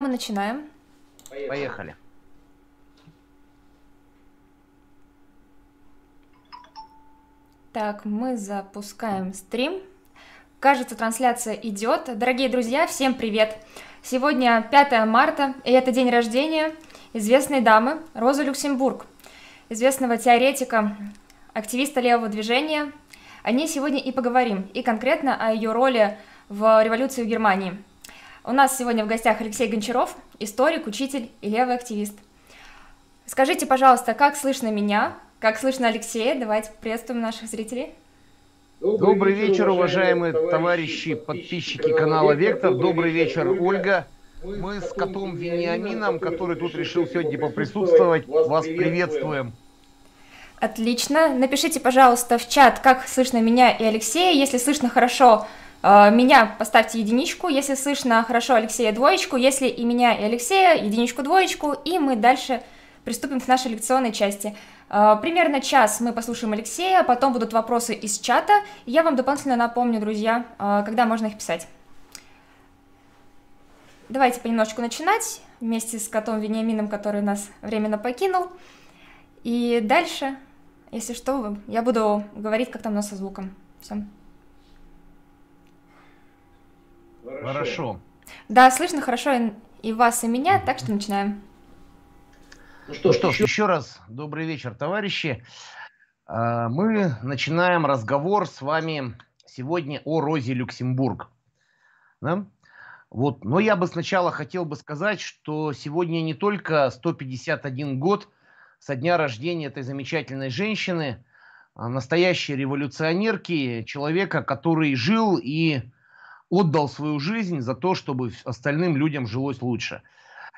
Мы начинаем. Поехали. Так, мы запускаем стрим. Кажется, трансляция идет. Дорогие друзья, всем привет! Сегодня 5 марта, и это день рождения известной дамы Розы Люксембург, известного теоретика, активиста левого движения. О ней сегодня и поговорим, и конкретно о ее роли в революции в Германии – у нас сегодня в гостях Алексей Гончаров, историк, учитель и левый активист. Скажите, пожалуйста, как слышно меня, как слышно Алексея? Давайте приветствуем наших зрителей. Добрый вечер, уважаемые товарищи, подписчики канала Вектор. Добрый вечер, Ольга. Мы с котом Вениамином, который тут решил сегодня поприсутствовать, вас приветствуем. Отлично. Напишите, пожалуйста, в чат, как слышно меня и Алексея. Если слышно хорошо, меня поставьте единичку, если слышно хорошо Алексея двоечку, если и меня, и Алексея единичку, двоечку, и мы дальше приступим к нашей лекционной части. А, примерно час мы послушаем Алексея, потом будут вопросы из чата, я вам дополнительно напомню, друзья, а, когда можно их писать. Давайте понемножку начинать, вместе с котом Вениамином, который нас временно покинул. И дальше, если что, я буду говорить, как там у нас со звуком. Все. Хорошо. Да, слышно хорошо и вас, и меня, так что начинаем. Ну что, что ж, еще раз добрый вечер, товарищи. А, мы начинаем разговор с вами сегодня о Розе Люксембург. Да? Вот. Но я бы сначала хотел бы сказать, что сегодня не только 151 год со дня рождения этой замечательной женщины, а настоящей революционерки, человека, который жил и отдал свою жизнь за то, чтобы остальным людям жилось лучше.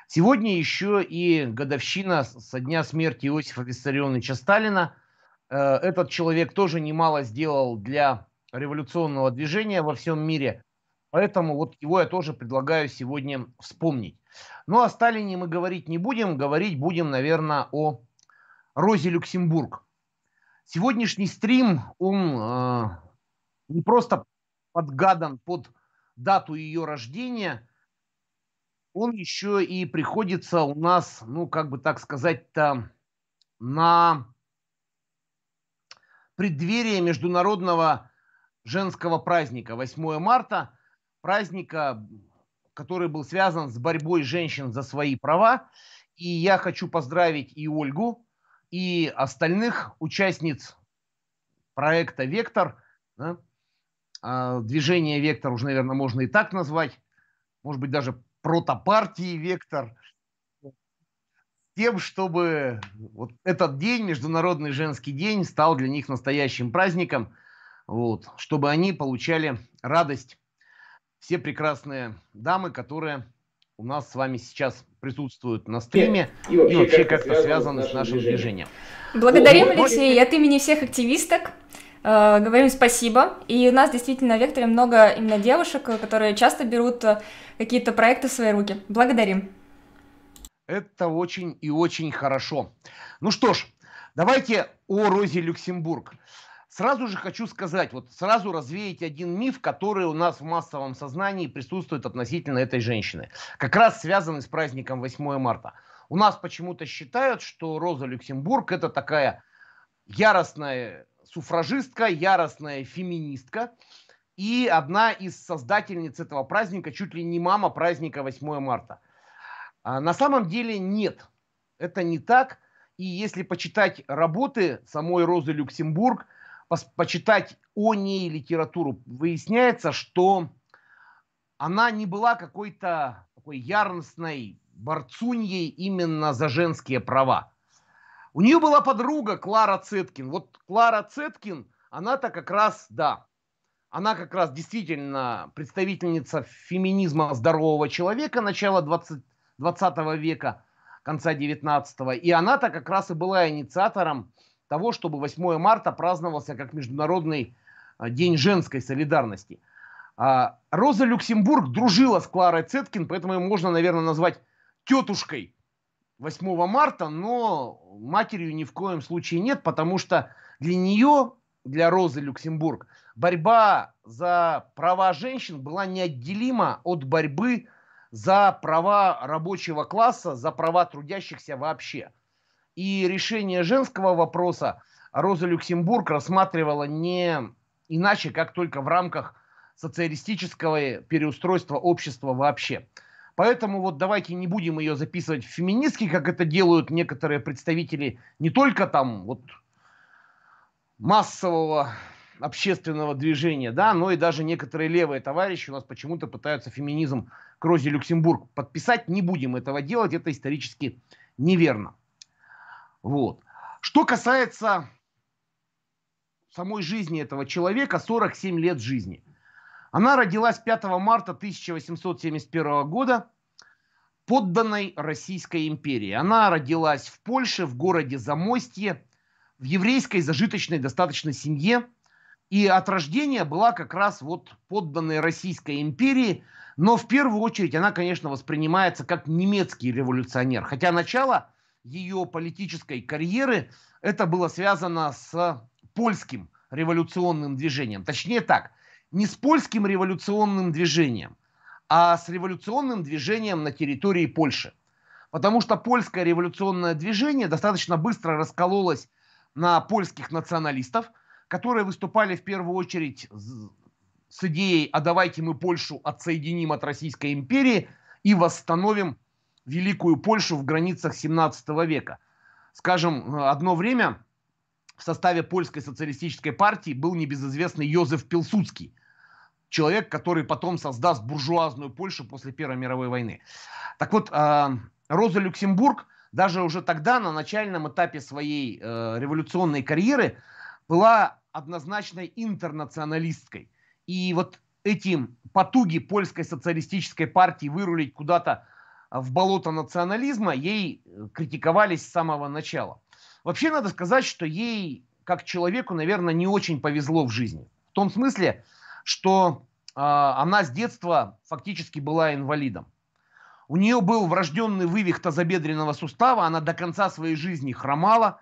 Сегодня еще и годовщина со дня смерти Иосифа Виссарионовича Сталина. Э, этот человек тоже немало сделал для революционного движения во всем мире. Поэтому вот его я тоже предлагаю сегодня вспомнить. Ну, о Сталине мы говорить не будем. Говорить будем, наверное, о Розе Люксембург. Сегодняшний стрим, он э, не просто подгадан под дату ее рождения, он еще и приходится у нас, ну, как бы так сказать-то, на преддверие международного женского праздника 8 марта, праздника, который был связан с борьбой женщин за свои права. И я хочу поздравить и Ольгу, и остальных участниц проекта «Вектор», да, движение «Вектор» уже, наверное, можно и так назвать, может быть, даже протопартии «Вектор», тем, чтобы вот этот день, Международный женский день, стал для них настоящим праздником, вот, чтобы они получали радость, все прекрасные дамы, которые у нас с вами сейчас присутствуют на стриме и, и вообще, и вообще как-то связаны с нашим движением. Благодарим, Алексей, от имени всех активисток. Э, говорим спасибо. И у нас действительно в Векторе много именно девушек, которые часто берут э, какие-то проекты в свои руки. Благодарим. Это очень и очень хорошо. Ну что ж, давайте о Розе Люксембург. Сразу же хочу сказать, вот сразу развеять один миф, который у нас в массовом сознании присутствует относительно этой женщины. Как раз связанный с праздником 8 марта. У нас почему-то считают, что Роза Люксембург это такая яростная суфражистка, яростная феминистка и одна из создательниц этого праздника, чуть ли не мама праздника 8 марта. А на самом деле нет, это не так. И если почитать работы самой Розы Люксембург, почитать о ней литературу, выясняется, что она не была какой-то такой яростной борцуньей именно за женские права. У нее была подруга Клара Цеткин. Вот Клара Цеткин, она-то как раз, да, она как раз действительно представительница феминизма здорового человека начала 20, 20 века, конца 19 И она-то как раз и была инициатором того, чтобы 8 марта праздновался как Международный а, день женской солидарности. А, Роза Люксембург дружила с Кларой Цеткин, поэтому ее можно, наверное, назвать тетушкой 8 марта, но матерью ни в коем случае нет, потому что для нее, для Розы Люксембург, борьба за права женщин была неотделима от борьбы за права рабочего класса, за права трудящихся вообще. И решение женского вопроса Роза Люксембург рассматривала не иначе, как только в рамках социалистического переустройства общества вообще. Поэтому вот давайте не будем ее записывать в феминистки, как это делают некоторые представители не только там вот массового общественного движения, да, но и даже некоторые левые товарищи у нас почему-то пытаются феминизм к Розе Люксембург подписать. Не будем этого делать, это исторически неверно. Вот. Что касается самой жизни этого человека, 47 лет жизни. Она родилась 5 марта 1871 года, подданной Российской империи. Она родилась в Польше, в городе Замостье, в еврейской зажиточной достаточно семье. И от рождения была как раз вот подданной Российской империи. Но в первую очередь она, конечно, воспринимается как немецкий революционер. Хотя начало ее политической карьеры это было связано с польским революционным движением. Точнее так, не с польским революционным движением, а с революционным движением на территории Польши. Потому что польское революционное движение достаточно быстро раскололось на польских националистов, которые выступали в первую очередь с идеей «а давайте мы Польшу отсоединим от Российской империи и восстановим Великую Польшу в границах 17 века». Скажем, одно время в составе польской социалистической партии был небезызвестный Йозеф Пилсудский, человек, который потом создаст буржуазную Польшу после Первой мировой войны. Так вот, Роза Люксембург даже уже тогда, на начальном этапе своей э, революционной карьеры, была однозначной интернационалисткой. И вот эти потуги польской социалистической партии вырулить куда-то в болото национализма ей э, критиковались с самого начала. Вообще надо сказать, что ей, как человеку, наверное, не очень повезло в жизни. В том смысле, что э, она с детства фактически была инвалидом. У нее был врожденный вывих тазобедренного сустава, она до конца своей жизни хромала.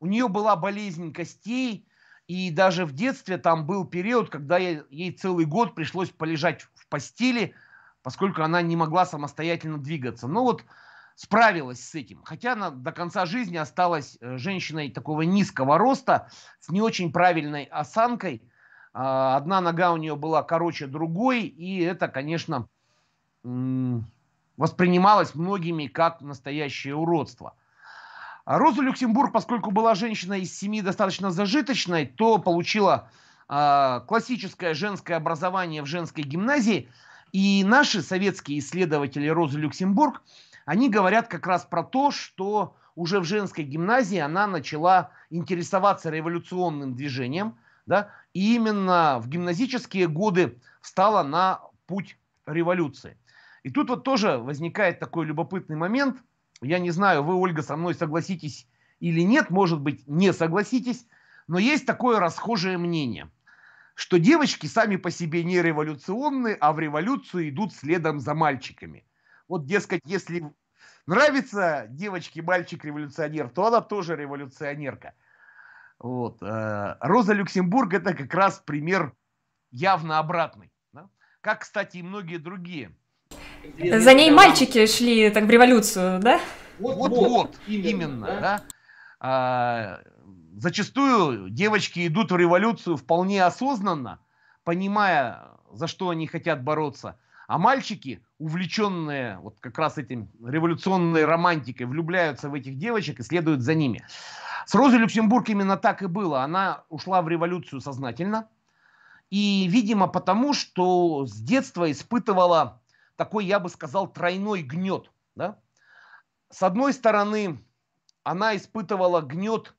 У нее была болезнь костей, и даже в детстве там был период, когда ей, целый год пришлось полежать в постели, поскольку она не могла самостоятельно двигаться. Ну вот справилась с этим. Хотя она до конца жизни осталась э, женщиной такого низкого роста, с не очень правильной осанкой. А, одна нога у нее была короче другой, и это, конечно, воспринималось многими как настоящее уродство. А Роза Люксембург, поскольку была женщина из семьи достаточно зажиточной, то получила э, классическое женское образование в женской гимназии. И наши советские исследователи Розы Люксембург – они говорят как раз про то, что уже в женской гимназии она начала интересоваться революционным движением, да, именно в гимназические годы встала на путь революции. И тут вот тоже возникает такой любопытный момент. Я не знаю, вы, Ольга, со мной согласитесь или нет, может быть, не согласитесь, но есть такое расхожее мнение, что девочки сами по себе не революционные, а в революцию идут следом за мальчиками. Вот, дескать, если нравится девочке мальчик-революционер, то она тоже революционерка. Вот. Э, Роза Люксембург это как раз пример явно обратный. Да? Как, кстати, и многие другие. За ней мальчики шли так в революцию, да? Вот, вот, вот именно, именно да. да? А, зачастую девочки идут в революцию вполне осознанно, понимая, за что они хотят бороться – а мальчики, увлеченные вот как раз этим революционной романтикой, влюбляются в этих девочек и следуют за ними. С Розой Люксембург именно так и было. Она ушла в революцию сознательно. И, видимо, потому, что с детства испытывала такой, я бы сказал, тройной гнет. Да? С одной стороны, она испытывала гнет,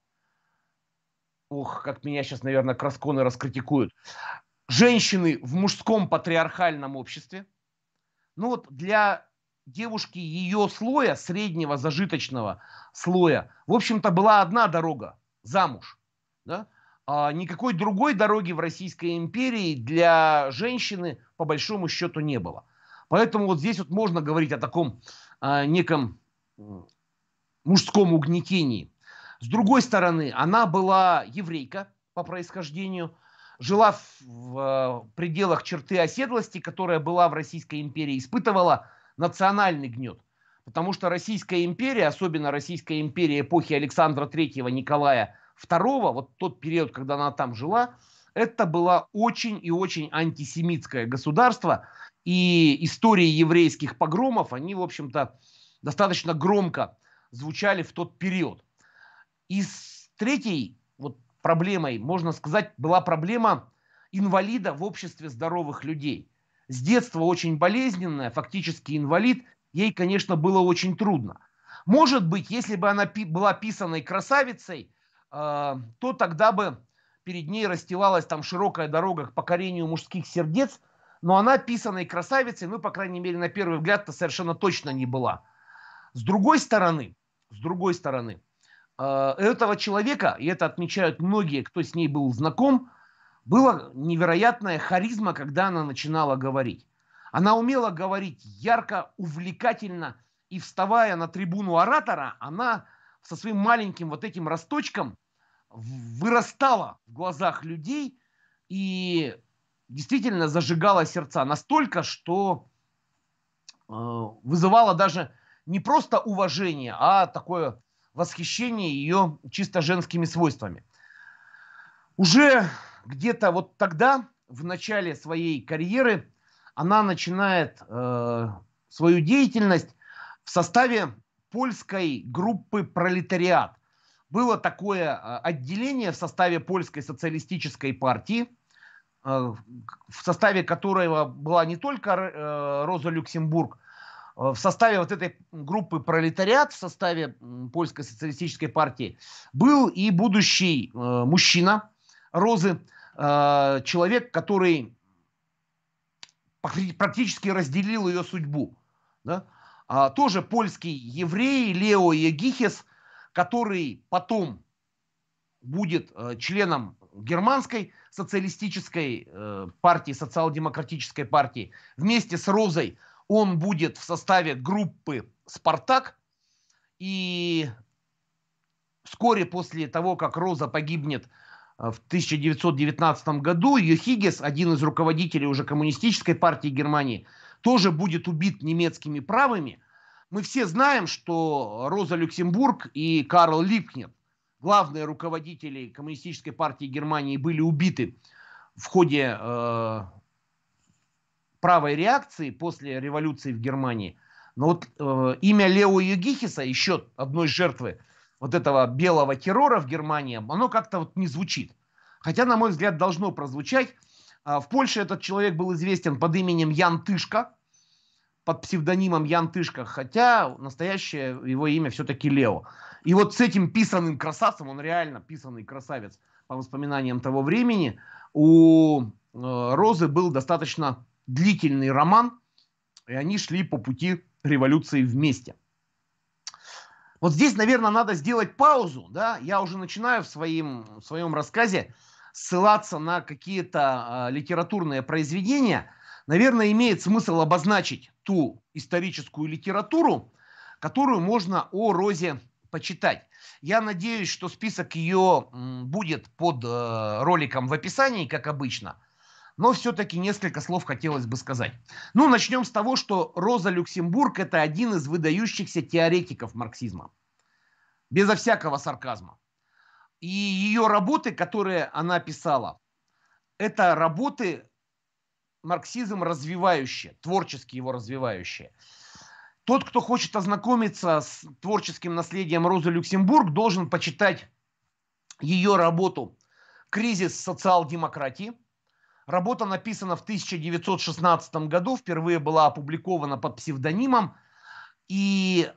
ох, как меня сейчас, наверное, красконы раскритикуют, женщины в мужском патриархальном обществе – ну вот для девушки ее слоя, среднего зажиточного слоя, в общем-то была одна дорога – замуж. Да? А никакой другой дороги в Российской империи для женщины по большому счету не было. Поэтому вот здесь вот можно говорить о таком а, неком мужском угнетении. С другой стороны, она была еврейка по происхождению, жила в, в пределах черты оседлости, которая была в Российской империи, испытывала национальный гнет. Потому что Российская империя, особенно Российская империя эпохи Александра III, Николая II, вот тот период, когда она там жила, это было очень и очень антисемитское государство. И истории еврейских погромов, они, в общем-то, достаточно громко звучали в тот период. И с третьей вот проблемой, можно сказать, была проблема инвалида в обществе здоровых людей. С детства очень болезненная, фактически инвалид, ей, конечно, было очень трудно. Может быть, если бы она пи- была писаной красавицей, э, то тогда бы перед ней расстилалась там широкая дорога к покорению мужских сердец, но она писаной красавицей, ну, по крайней мере, на первый взгляд-то совершенно точно не была. С другой стороны, с другой стороны, э, этого человека, и это отмечают многие, кто с ней был знаком, была невероятная харизма, когда она начинала говорить. Она умела говорить ярко, увлекательно, и вставая на трибуну оратора, она со своим маленьким вот этим росточком вырастала в глазах людей и действительно зажигала сердца настолько, что э, вызывала даже не просто уважение, а такое восхищение ее чисто женскими свойствами. Уже где-то вот тогда, в начале своей карьеры, она начинает э, свою деятельность в составе польской группы «Пролетариат». Было такое э, отделение в составе польской социалистической партии, э, в составе которого была не только э, Роза Люксембург, в составе вот этой группы «Пролетариат», в составе польской социалистической партии, был и будущий мужчина Розы, человек, который практически разделил ее судьбу. Да? А, тоже польский еврей Лео Егихес, который потом будет э, членом германской социалистической э, партии, социал-демократической партии. Вместе с Розой он будет в составе группы «Спартак». И вскоре после того, как Роза погибнет в 1919 году Йохигес, один из руководителей уже коммунистической партии Германии, тоже будет убит немецкими правыми. Мы все знаем, что Роза Люксембург и Карл Липкнет, главные руководители коммунистической партии Германии, были убиты в ходе э, правой реакции после революции в Германии. Но вот э, имя Лео Югихиса, еще одной жертвы вот этого белого террора в Германии, оно как-то вот не звучит. Хотя, на мой взгляд, должно прозвучать. А, в Польше этот человек был известен под именем Ян Тышка, под псевдонимом Ян Тышка, хотя настоящее его имя все-таки Лео. И вот с этим писанным красавцем, он реально писанный красавец, по воспоминаниям того времени, у э, Розы был достаточно длительный роман, и они шли по пути революции вместе. Вот здесь, наверное, надо сделать паузу. Да? Я уже начинаю в, своим, в своем рассказе ссылаться на какие-то э, литературные произведения. Наверное, имеет смысл обозначить ту историческую литературу, которую можно о Розе почитать. Я надеюсь, что список ее будет под э, роликом в описании, как обычно. Но все-таки несколько слов хотелось бы сказать. Ну, начнем с того, что Роза Люксембург – это один из выдающихся теоретиков марксизма. Безо всякого сарказма. И ее работы, которые она писала, это работы марксизм развивающие, творчески его развивающие. Тот, кто хочет ознакомиться с творческим наследием Розы Люксембург, должен почитать ее работу «Кризис социал-демократии», Работа написана в 1916 году, впервые была опубликована под псевдонимом, и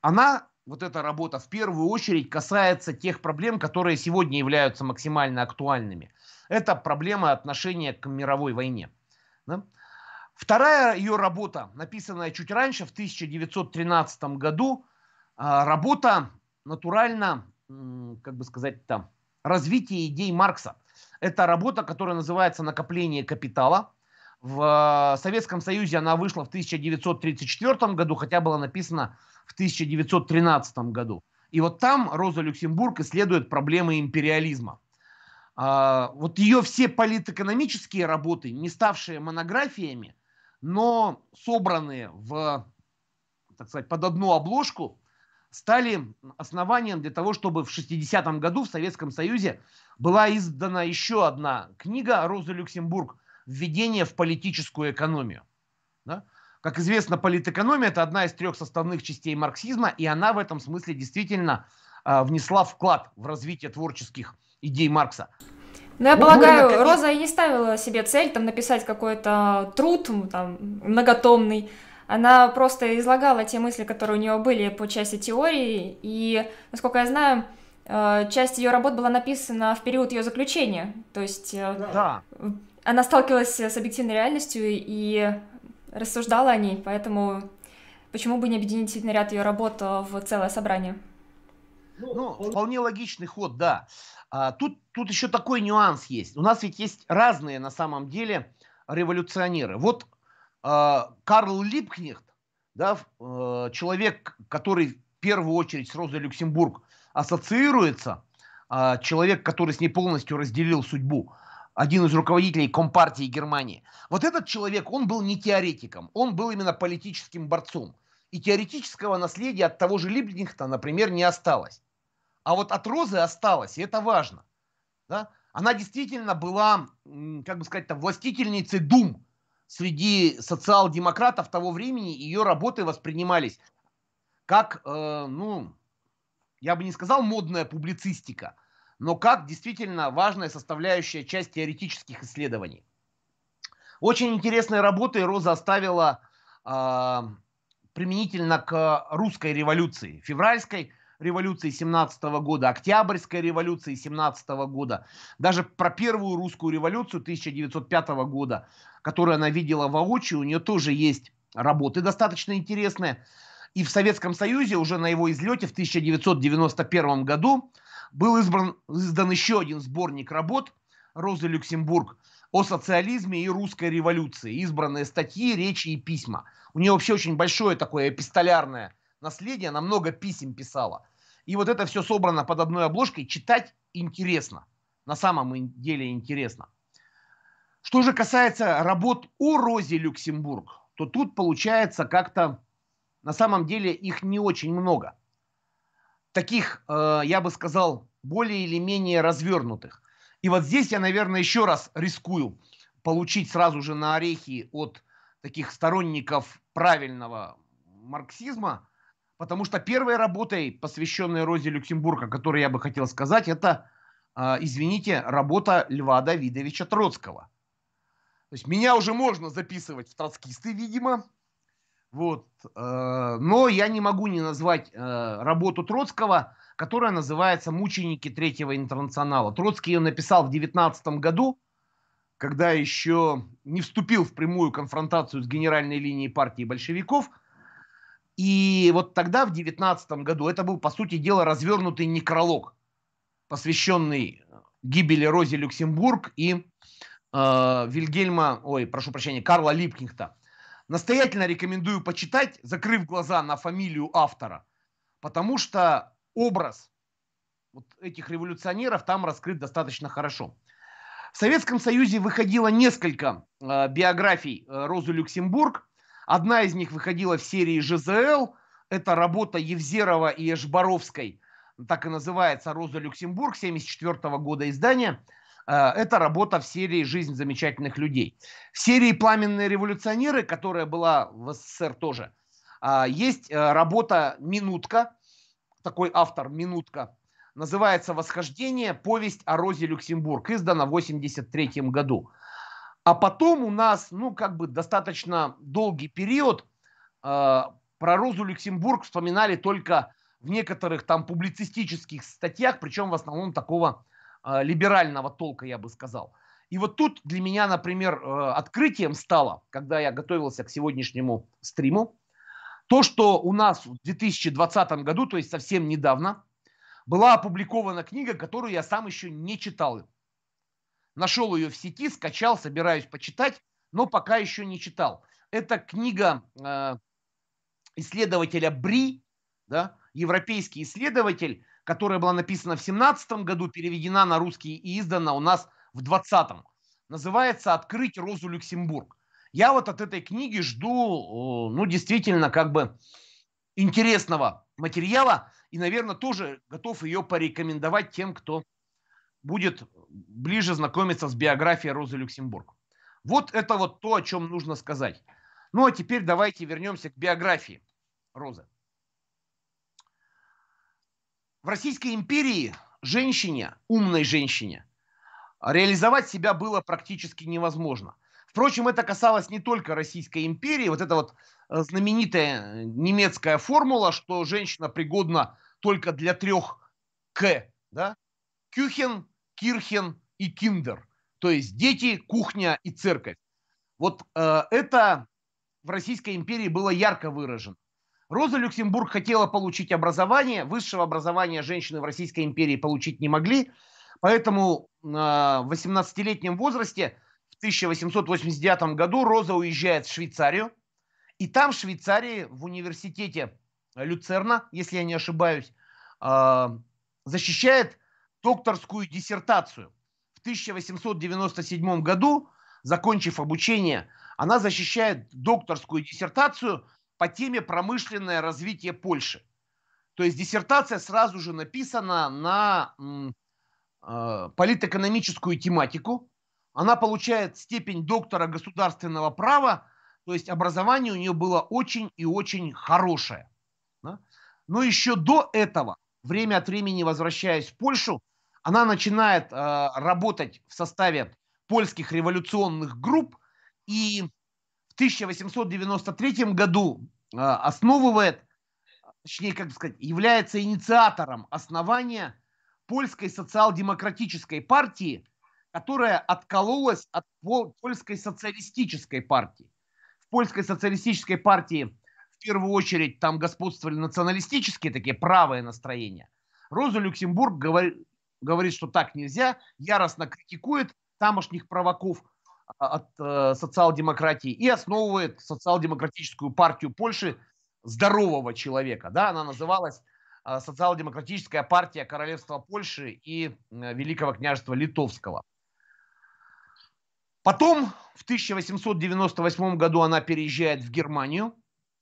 она, вот эта работа, в первую очередь касается тех проблем, которые сегодня являются максимально актуальными. Это проблема отношения к мировой войне. Да? Вторая ее работа, написанная чуть раньше, в 1913 году, а, работа натурально, как бы сказать там, развитие идей Маркса – это работа, которая называется «Накопление капитала». В э, Советском Союзе она вышла в 1934 году, хотя была написана в 1913 году. И вот там Роза Люксембург исследует проблемы империализма. А, вот ее все политэкономические работы, не ставшие монографиями, но собранные в так сказать, под одну обложку, стали основанием для того, чтобы в 60-м году в Советском Союзе была издана еще одна книга Розы Люксембург «Введение в политическую экономию». Да? Как известно, политэкономия – это одна из трех составных частей марксизма, и она в этом смысле действительно э, внесла вклад в развитие творческих идей Маркса. Ну, я полагаю, наконец... Роза и не ставила себе цель там написать какой-то труд там, многотомный. Она просто излагала те мысли, которые у нее были по части теории, и, насколько я знаю, часть ее работ была написана в период ее заключения. То есть э, да. она сталкивалась с объективной реальностью и рассуждала о ней, поэтому почему бы не объединить ряд ее работ в целое собрание? Ну, вполне логичный ход, да. А, тут, тут еще такой нюанс есть. У нас ведь есть разные на самом деле революционеры. Вот э, Карл Липкнехт, да, э, человек, который в первую очередь с Розой Люксембург ассоциируется, э, человек, который с ней полностью разделил судьбу, один из руководителей Компартии Германии. Вот этот человек, он был не теоретиком, он был именно политическим борцом. И теоретического наследия от того же Липкнехта, например, не осталось. А вот от Розы осталось, и это важно. Да? Она действительно была, как бы сказать, властительницей дум среди социал-демократов того времени. Ее работы воспринимались как, э, ну, я бы не сказал модная публицистика, но как действительно важная составляющая часть теоретических исследований. Очень интересные работы Роза оставила э, применительно к русской революции, февральской, революции 17 года, Октябрьской революции 17 года, даже про первую русскую революцию 1905 года, которую она видела воочию, у нее тоже есть работы достаточно интересные. И в Советском Союзе уже на его излете в 1991 году был избран, издан еще один сборник работ Розы Люксембург о социализме и русской революции. Избранные статьи, речи и письма. У нее вообще очень большое такое эпистолярное наследие, она много писем писала. И вот это все собрано под одной обложкой, читать интересно. На самом деле интересно. Что же касается работ о Розе Люксембург, то тут получается как-то, на самом деле их не очень много. Таких, э, я бы сказал, более или менее развернутых. И вот здесь я, наверное, еще раз рискую получить сразу же на орехи от таких сторонников правильного марксизма, Потому что первой работой, посвященной Розе Люксембург, о которой я бы хотел сказать, это, э, извините, работа Льва Давидовича Троцкого. То есть меня уже можно записывать в троцкисты, видимо. Вот. Э, но я не могу не назвать э, работу Троцкого, которая называется «Мученики Третьего интернационала». Троцкий ее написал в 19 году, когда еще не вступил в прямую конфронтацию с генеральной линией партии большевиков – и вот тогда, в 19 году, это был, по сути дела, развернутый некролог, посвященный гибели Рози Люксембург и э, Вильгельма, ой, прошу прощения, Карла Липкнихта. Настоятельно рекомендую почитать, закрыв глаза на фамилию автора, потому что образ вот этих революционеров там раскрыт достаточно хорошо. В Советском Союзе выходило несколько э, биографий э, Розы Люксембург. Одна из них выходила в серии ЖЗЛ. Это работа Евзерова и Эшбаровской. Так и называется «Роза Люксембург» 1974 года издания. Э, это работа в серии «Жизнь замечательных людей». В серии «Пламенные революционеры», которая была в СССР тоже, э, есть э, работа «Минутка», такой автор «Минутка», называется «Восхождение. Повесть о Розе Люксембург», издана в 1983 году. А потом у нас, ну, как бы достаточно долгий период э, про Розу Люксембург вспоминали только в некоторых там публицистических статьях, причем в основном такого либерального толка, я бы сказал. И вот тут для меня, например, э, открытием стало, когда я готовился к сегодняшнему стриму, то, что у нас в 2020 году, то есть совсем недавно, была опубликована книга, которую я сам еще не читал. Нашел ее в сети, скачал, собираюсь почитать, но пока еще не читал. Это книга э, исследователя Бри, да, европейский исследователь, которая была написана в 17 году, переведена на русский и издана у нас в 20-м. Называется «Открыть Розу Люксембург». Я вот от этой книги жду, ну, действительно, как бы интересного материала и, наверное, тоже готов ее порекомендовать тем, кто будет ближе знакомиться с биографией Розы Люксембург. Вот это вот то, о чем нужно сказать. Ну а теперь давайте вернемся к биографии Розы. В Российской империи женщине, умной женщине, реализовать себя было практически невозможно. Впрочем, это касалось не только Российской империи. Вот эта вот э, знаменитая немецкая формула, что женщина пригодна только для трех К. Да? Кюхен, Кирхен и Киндер. То есть дети, кухня и церковь. Вот э, это в Российской империи было ярко выражено. Роза Люксембург хотела получить образование. Высшего образования женщины в Российской империи получить не могли. Поэтому э, в 18-летнем возрасте в 1889 году Роза уезжает в Швейцарию. И там, в Швейцарии, в университете Люцерна, если я не ошибаюсь, э, защищает докторскую диссертацию. В 1897 году, закончив обучение, она защищает докторскую диссертацию по теме промышленное развитие Польши. То есть диссертация сразу же написана на э, политэкономическую тематику. Она получает степень доктора государственного права, то есть образование у нее было очень и очень хорошее. Но еще до этого, время от времени возвращаясь в Польшу, она начинает э, работать в составе польских революционных групп и 1893 году э, основывает, точнее, как сказать, является инициатором основания польской социал-демократической партии, которая откололась от польской социалистической партии. В польской социалистической партии в первую очередь там господствовали националистические такие правые настроения. Роза Люксембург говорит, говорит, что так нельзя, яростно критикует тамошних провоков а, от э, социал-демократии и основывает социал-демократическую партию Польши здорового человека. Да, она называлась э, социал-демократическая партия Королевства Польши и э, Великого княжества Литовского. Потом в 1898 году она переезжает в Германию,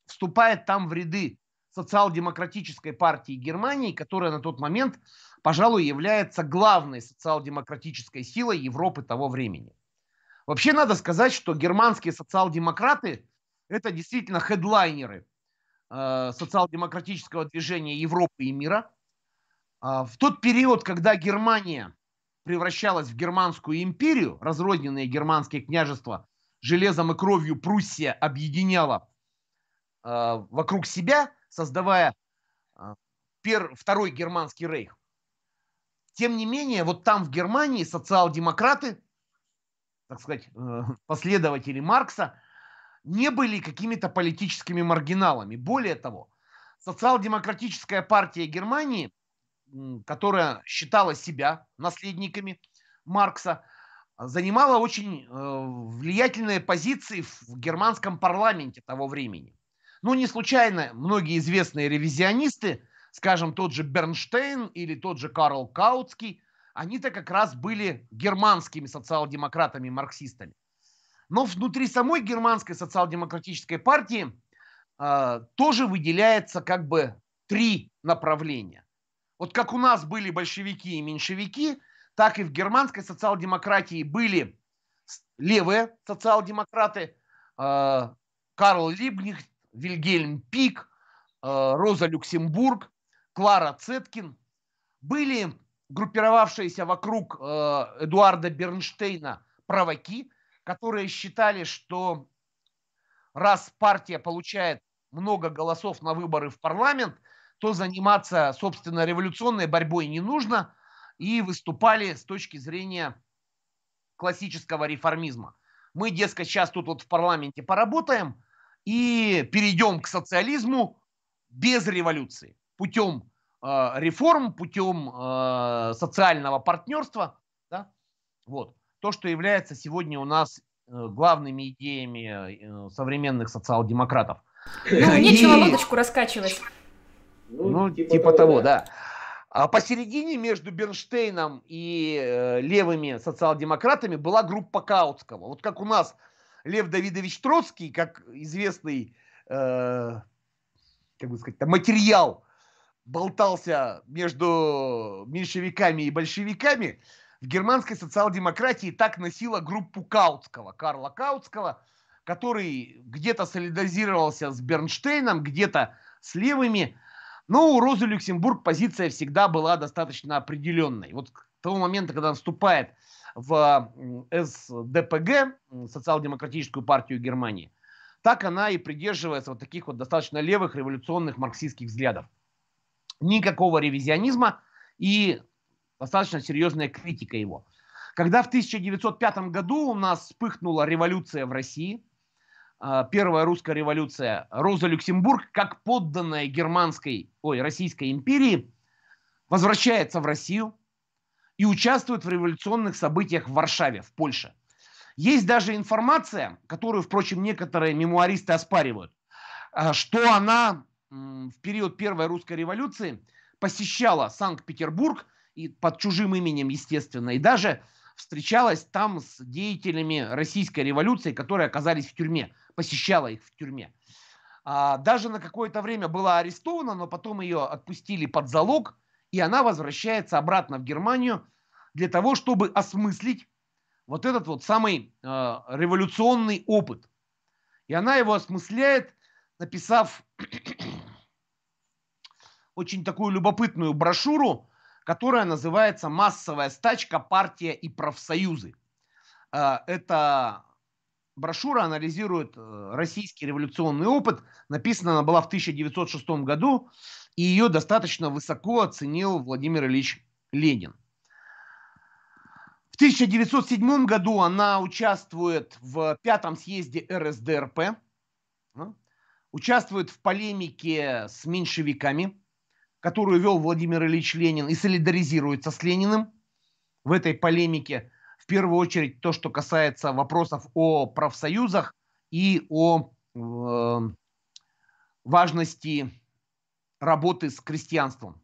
вступает там в ряды социал-демократической партии Германии, которая на тот момент пожалуй, является главной социал-демократической силой Европы того времени. Вообще надо сказать, что германские социал-демократы – это действительно хедлайнеры э, социал-демократического движения Европы и мира. Э, в тот период, когда Германия превращалась в германскую империю, разрозненные германские княжества железом и кровью Пруссия объединяла э, вокруг себя, создавая э, второй германский рейх. Тем не менее, вот там в Германии социал-демократы, так сказать, э, последователи Маркса, не были какими-то политическими маргиналами. Более того, социал-демократическая партия Германии, которая считала себя наследниками Маркса, занимала очень э, влиятельные позиции в германском парламенте того времени. Ну, не случайно многие известные ревизионисты скажем, тот же Бернштейн или тот же Карл Каутский, они-то как раз были германскими социал-демократами, марксистами. Но внутри самой германской социал-демократической партии э, тоже выделяется как бы три направления. Вот как у нас были большевики и меньшевики, так и в германской социал-демократии были левые социал-демократы, э, Карл Либнихт, Вильгельм Пик, э, Роза Люксембург, Клара Цеткин, были группировавшиеся вокруг э, Эдуарда Бернштейна праваки, которые считали, что раз партия получает много голосов на выборы в парламент, то заниматься, собственно, революционной борьбой не нужно, и выступали с точки зрения классического реформизма. Мы, дескать, сейчас тут вот в парламенте поработаем и перейдем к социализму без революции путем реформ, путем э, социального партнерства. Да? Вот. То, что является сегодня у нас э, главными идеями э, современных социал-демократов. Ну, нечего лодочку раскачивать. Ну, ну типа, типа того, того, да. А посередине между Бернштейном и э, левыми социал-демократами была группа Каутского. Вот как у нас Лев Давидович Троцкий, как известный э, как бы сказать, материал болтался между меньшевиками и большевиками, в германской социал-демократии так носила группу Каутского, Карла Каутского, который где-то солидаризировался с Бернштейном, где-то с левыми. Но у Розы Люксембург позиция всегда была достаточно определенной. Вот к тому моменту, когда он вступает в СДПГ, социал-демократическую партию Германии, так она и придерживается вот таких вот достаточно левых революционных марксистских взглядов. Никакого ревизионизма и достаточно серьезная критика его. Когда в 1905 году у нас вспыхнула революция в России, а, первая русская революция, Роза Люксембург, как подданная германской, ой, Российской империи, возвращается в Россию и участвует в революционных событиях в Варшаве, в Польше. Есть даже информация, которую, впрочем, некоторые мемуаристы оспаривают, а, что она в период Первой русской революции посещала Санкт-Петербург и под чужим именем, естественно, и даже встречалась там с деятелями российской революции, которые оказались в тюрьме, посещала их в тюрьме. А, даже на какое-то время была арестована, но потом ее отпустили под залог, и она возвращается обратно в Германию для того, чтобы осмыслить вот этот вот самый э, революционный опыт. И она его осмысляет, написав очень такую любопытную брошюру, которая называется «Массовая стачка, партия и профсоюзы». Э, эта брошюра анализирует э, российский революционный опыт. Написана она была в 1906 году, и ее достаточно высоко оценил Владимир Ильич Ленин. В 1907 году она участвует в пятом съезде РСДРП, участвует в полемике с меньшевиками, которую вел Владимир Ильич Ленин, и солидаризируется с Лениным в этой полемике. В первую очередь то, что касается вопросов о профсоюзах и о э, важности работы с крестьянством.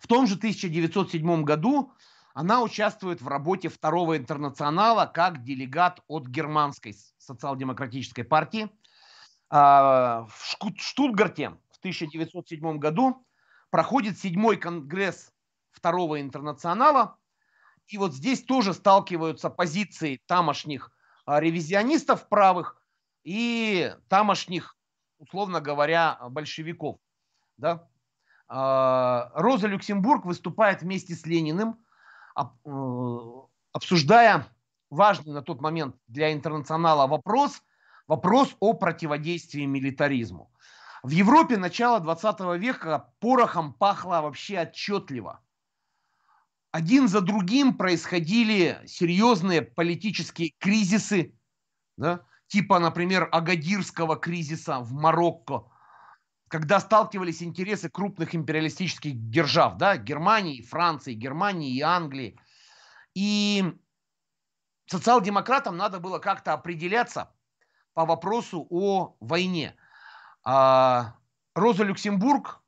В том же 1907 году она участвует в работе второго интернационала как делегат от германской социал-демократической партии. А, в Штутгарте 1907 году проходит седьмой конгресс второго интернационала. И вот здесь тоже сталкиваются позиции тамошних а, ревизионистов правых и тамошних, условно говоря, большевиков. Да? А, Роза Люксембург выступает вместе с Лениным Э, обсуждая важный на тот момент для интернационала вопрос, вопрос о противодействии милитаризму. В Европе начала 20 века порохом пахло вообще отчетливо. Один за другим происходили серьезные политические кризисы, да, типа, например, Агадирского кризиса в Марокко, когда сталкивались интересы крупных империалистических держав, да, Германии, Франции, Германии и Англии. И социал-демократам надо было как-то определяться по вопросу о войне. А Роза Люксембург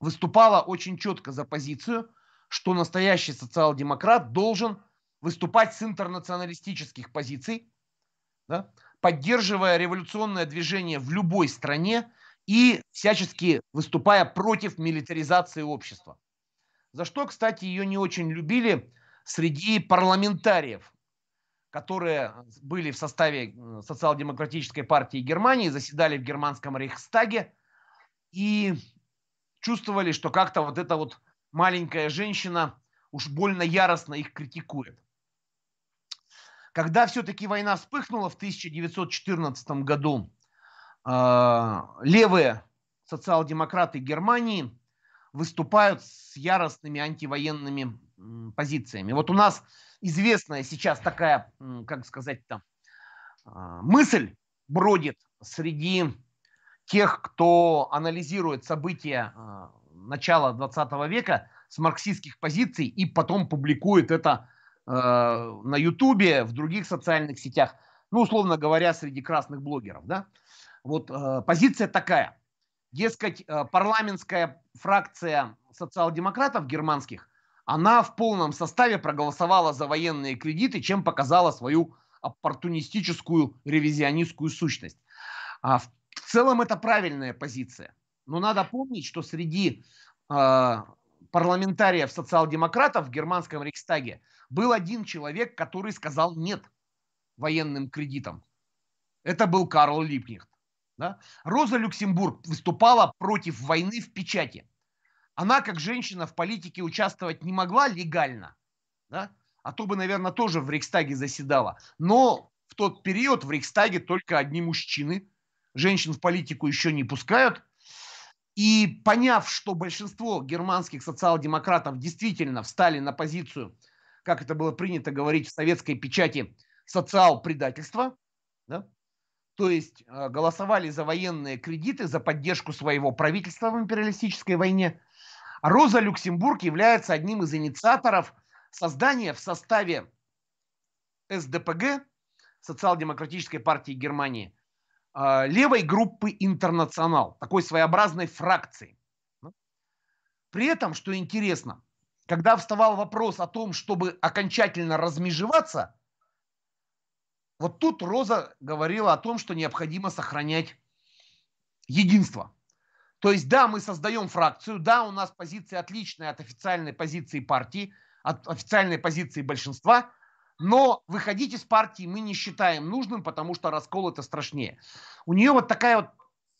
выступала очень четко за позицию, что настоящий социал-демократ должен выступать с интернационалистических позиций, да, поддерживая революционное движение в любой стране, и всячески выступая против милитаризации общества. За что, кстати, ее не очень любили среди парламентариев, которые были в составе социал-демократической партии Германии, заседали в германском Рейхстаге и чувствовали, что как-то вот эта вот маленькая женщина уж больно яростно их критикует. Когда все-таки война вспыхнула в 1914 году, а, левые социал-демократы Германии выступают с яростными антивоенными позициями. Вот у нас известная сейчас такая, как сказать там, мысль бродит среди тех, кто анализирует события а, начала 20 века с марксистских позиций и потом публикует это а, на Ютубе, в других социальных сетях, ну, условно говоря, среди красных блогеров, да, вот э, позиция такая. Дескать, э, парламентская фракция социал-демократов германских, она в полном составе проголосовала за военные кредиты, чем показала свою оппортунистическую ревизионистскую сущность. А в, целом это правильная позиция. Но надо помнить, что среди э, парламентариев социал-демократов в германском Рейхстаге был один человек, который сказал нет военным кредитам. Это был Карл Липкнехт. Да? Роза Люксембург выступала против войны в печати. Она, как женщина, в политике участвовать не могла легально, да? а то бы, наверное, тоже в Рейхстаге заседала. Но в тот период в Рейхстаге только одни мужчины. Женщин в политику еще не пускают. И поняв, что большинство германских социал-демократов действительно встали на позицию, как это было принято говорить в советской печати, социал-предательства, да? то есть э, голосовали за военные кредиты, за поддержку своего правительства в империалистической войне, Роза Люксембург является одним из инициаторов создания в составе СДПГ, Социал-демократической партии Германии, а, левой группы «Интернационал», такой своеобразной фракции. При этом, что интересно, когда вставал вопрос о том, чтобы окончательно размежеваться, вот тут Роза говорила о том, что необходимо сохранять единство. То есть, да, мы создаем фракцию, да, у нас позиция отличная от официальной позиции партии, от официальной позиции большинства, но выходить из партии мы не считаем нужным, потому что раскол это страшнее. У нее вот такая вот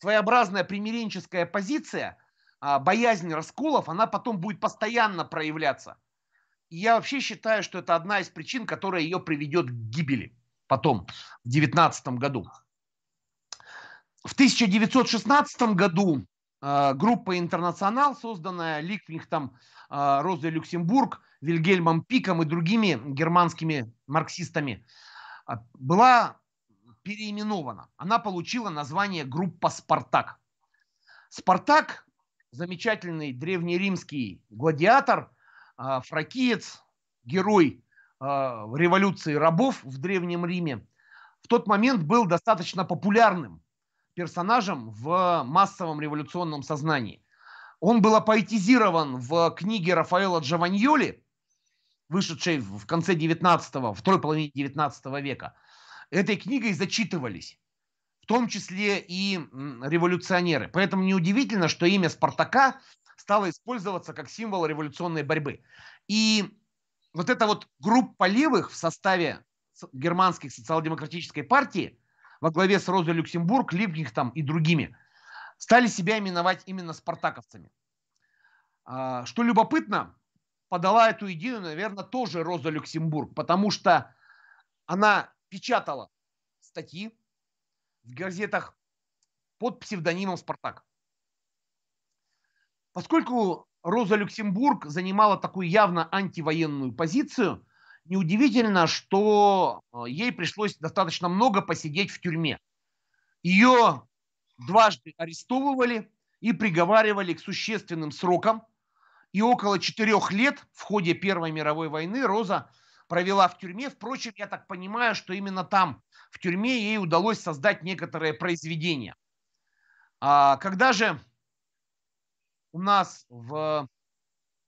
своеобразная примиренческая позиция, а, боязнь расколов, она потом будет постоянно проявляться. И я вообще считаю, что это одна из причин, которая ее приведет к гибели потом, в 19 году. В 1916 году группа «Интернационал», созданная Ликвихтом, а, Розой Люксембург, Вильгельмом Пиком и другими германскими марксистами, а, была переименована. Она получила название группа «Спартак». Спартак – замечательный древнеримский гладиатор, фракиец, герой революции рабов в Древнем Риме. В тот момент был достаточно популярным персонажем в массовом революционном сознании. Он был апоэтизирован в книге Рафаэла Джованьоли, вышедшей в конце 19-го, второй половине 19 века. Этой книгой зачитывались, в том числе и революционеры. Поэтому неудивительно, что имя Спартака стало использоваться как символ революционной борьбы. И вот эта вот группа левых в составе германской социал-демократической партии – во главе с Розой Люксембург, Липкихтом и другими, стали себя именовать именно спартаковцами. А, что любопытно, подала эту идею, наверное, тоже Роза Люксембург, потому что она печатала статьи в газетах под псевдонимом «Спартак». Поскольку Роза Люксембург занимала такую явно антивоенную позицию, неудивительно, что э, ей пришлось достаточно много посидеть в тюрьме. Ее дважды арестовывали и приговаривали к существенным срокам. И около четырех лет в ходе Первой мировой войны Роза провела в тюрьме. Впрочем, я так понимаю, что именно там, в тюрьме, ей удалось создать некоторые произведения. А когда же у нас в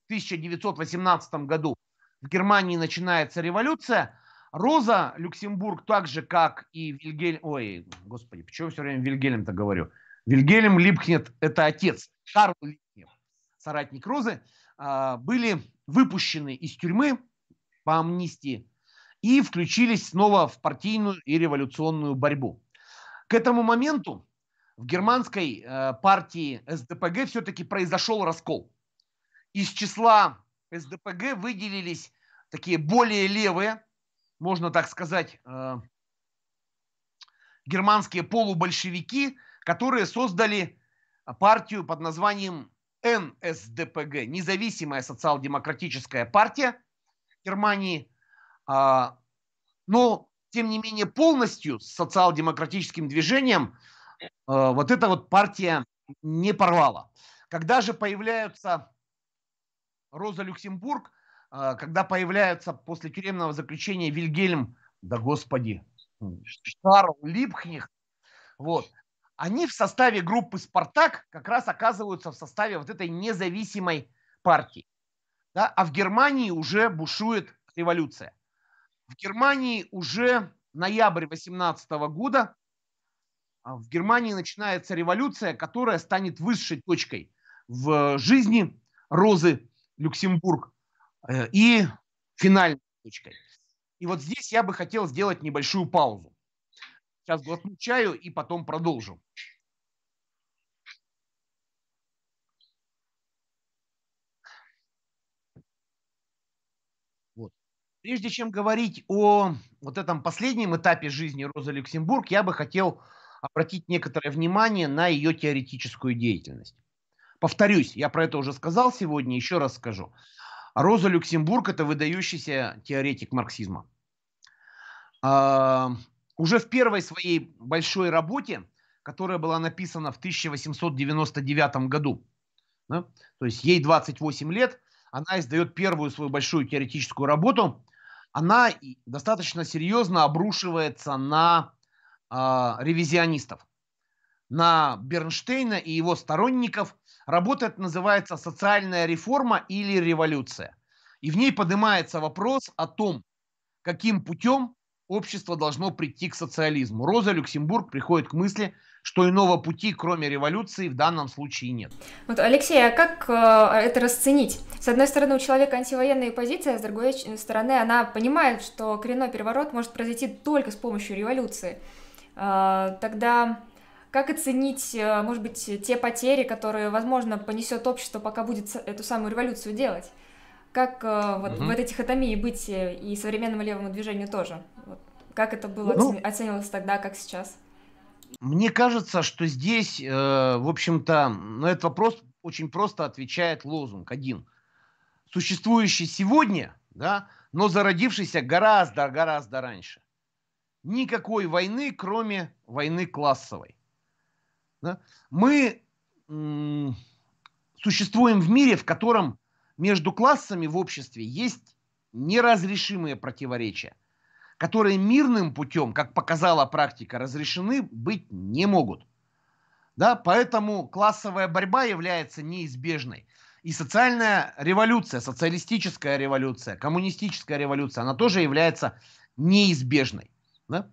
1918 году в Германии начинается революция, Роза Люксембург, так же как и Вильгельм... Ой, господи, почему все время Вильгельм-то говорю? Вильгельм Липкнет – это отец. Карл Липкнет, соратник Розы, а, были выпущены из тюрьмы по амнистии и включились снова в партийную и революционную борьбу. К этому моменту в германской э, партии СДПГ все-таки произошел раскол. Из числа СДПГ выделились такие более левые, можно так сказать, э, германские полубольшевики, которые создали партию под названием НСДПГ, независимая социал-демократическая партия Германии, а, но тем не менее полностью с социал-демократическим движением э, вот эта вот партия не порвала. Когда же появляются Роза Люксембург, а, когда появляется после тюремного заключения Вильгельм, да господи, Шарл Липхних, вот, они в составе группы «Спартак» как раз оказываются в составе вот этой независимой партии. Да? А в Германии уже бушует революция. В Германии уже ноябрь 18 года, а, в Германии начинается революция, которая станет высшей точкой в жизни Розы Люксембург э, и финальной точкой. И вот здесь я бы хотел сделать небольшую паузу. Сейчас глотну чаю и потом продолжим. Прежде чем говорить о вот этом последнем этапе жизни Розы Люксембург, я бы хотел обратить некоторое внимание на ее теоретическую деятельность. Повторюсь, я про это уже сказал сегодня, еще раз скажу. Роза Люксембург – это выдающийся теоретик марксизма. А, уже в первой своей большой работе, которая была написана в 1899 году, да, то есть ей 28 лет, она издает первую свою большую теоретическую работу – она достаточно серьезно обрушивается на э, ревизионистов, на Бернштейна и его сторонников. Работа это называется «Социальная реформа или революция». И в ней поднимается вопрос о том, каким путем общество должно прийти к социализму. Роза Люксембург приходит к мысли, что иного пути, кроме революции, в данном случае нет. Вот, Алексей, а как э, это расценить? С одной стороны, у человека антивоенная позиция, а с другой стороны, она понимает, что коренной переворот может произойти только с помощью революции. Э, тогда как оценить, э, может быть, те потери, которые, возможно, понесет общество, пока будет эту самую революцию делать? Как э, вот угу. в этой дихотомии быть э, и современному левому движению тоже? Вот, как это было ну, оценивалось тогда, как сейчас? Мне кажется, что здесь, э, в общем-то, на этот вопрос очень просто отвечает лозунг один. Существующий сегодня, да, но зародившийся гораздо-гораздо раньше. Никакой войны, кроме войны классовой. Да? Мы м- существуем в мире, в котором между классами в обществе есть неразрешимые противоречия которые мирным путем, как показала практика, разрешены быть не могут. Да, поэтому классовая борьба является неизбежной. И социальная революция, социалистическая революция, коммунистическая революция, она тоже является неизбежной. Да?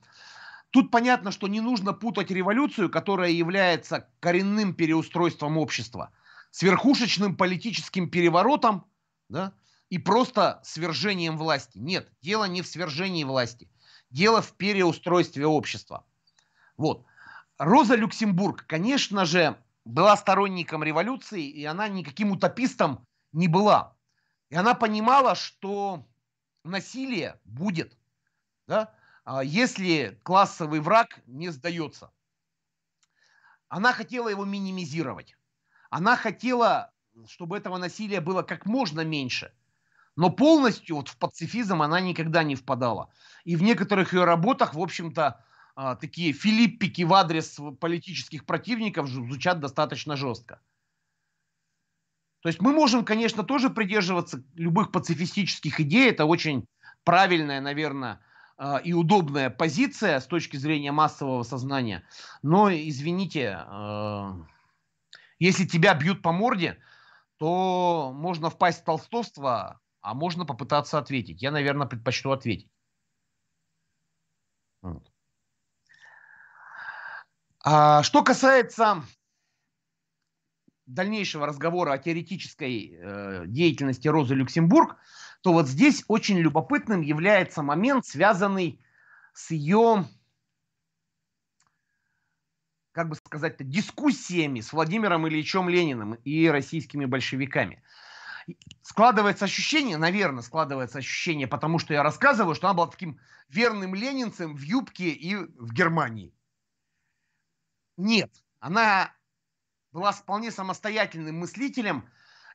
Тут понятно, что не нужно путать революцию, которая является коренным переустройством общества, с верхушечным политическим переворотом, да, и просто свержением власти. Нет, дело не в свержении власти. Дело в переустройстве общества. Вот. Роза Люксембург, конечно же, была сторонником революции, и она никаким утопистом не была. И она понимала, что насилие будет, да, если классовый враг не сдается. Она хотела его минимизировать. Она хотела, чтобы этого насилия было как можно меньше. Но полностью вот в пацифизм она никогда не впадала. И в некоторых ее работах, в общем-то, а, такие филиппики в адрес политических противников звучат достаточно жестко. То есть мы можем, конечно, тоже придерживаться любых пацифистических идей. Это очень правильная, наверное, а, и удобная позиция с точки зрения массового сознания. Но, извините, а, если тебя бьют по морде, то можно впасть в толстовство, а можно попытаться ответить. Я, наверное, предпочту ответить. А, что касается дальнейшего разговора о теоретической э, деятельности Розы Люксембург, то вот здесь очень любопытным является момент, связанный с ее, как бы сказать дискуссиями с Владимиром Ильичем Лениным и российскими большевиками складывается ощущение, наверное, складывается ощущение, потому что я рассказываю, что она была таким верным ленинцем в юбке и в Германии. Нет, она была вполне самостоятельным мыслителем,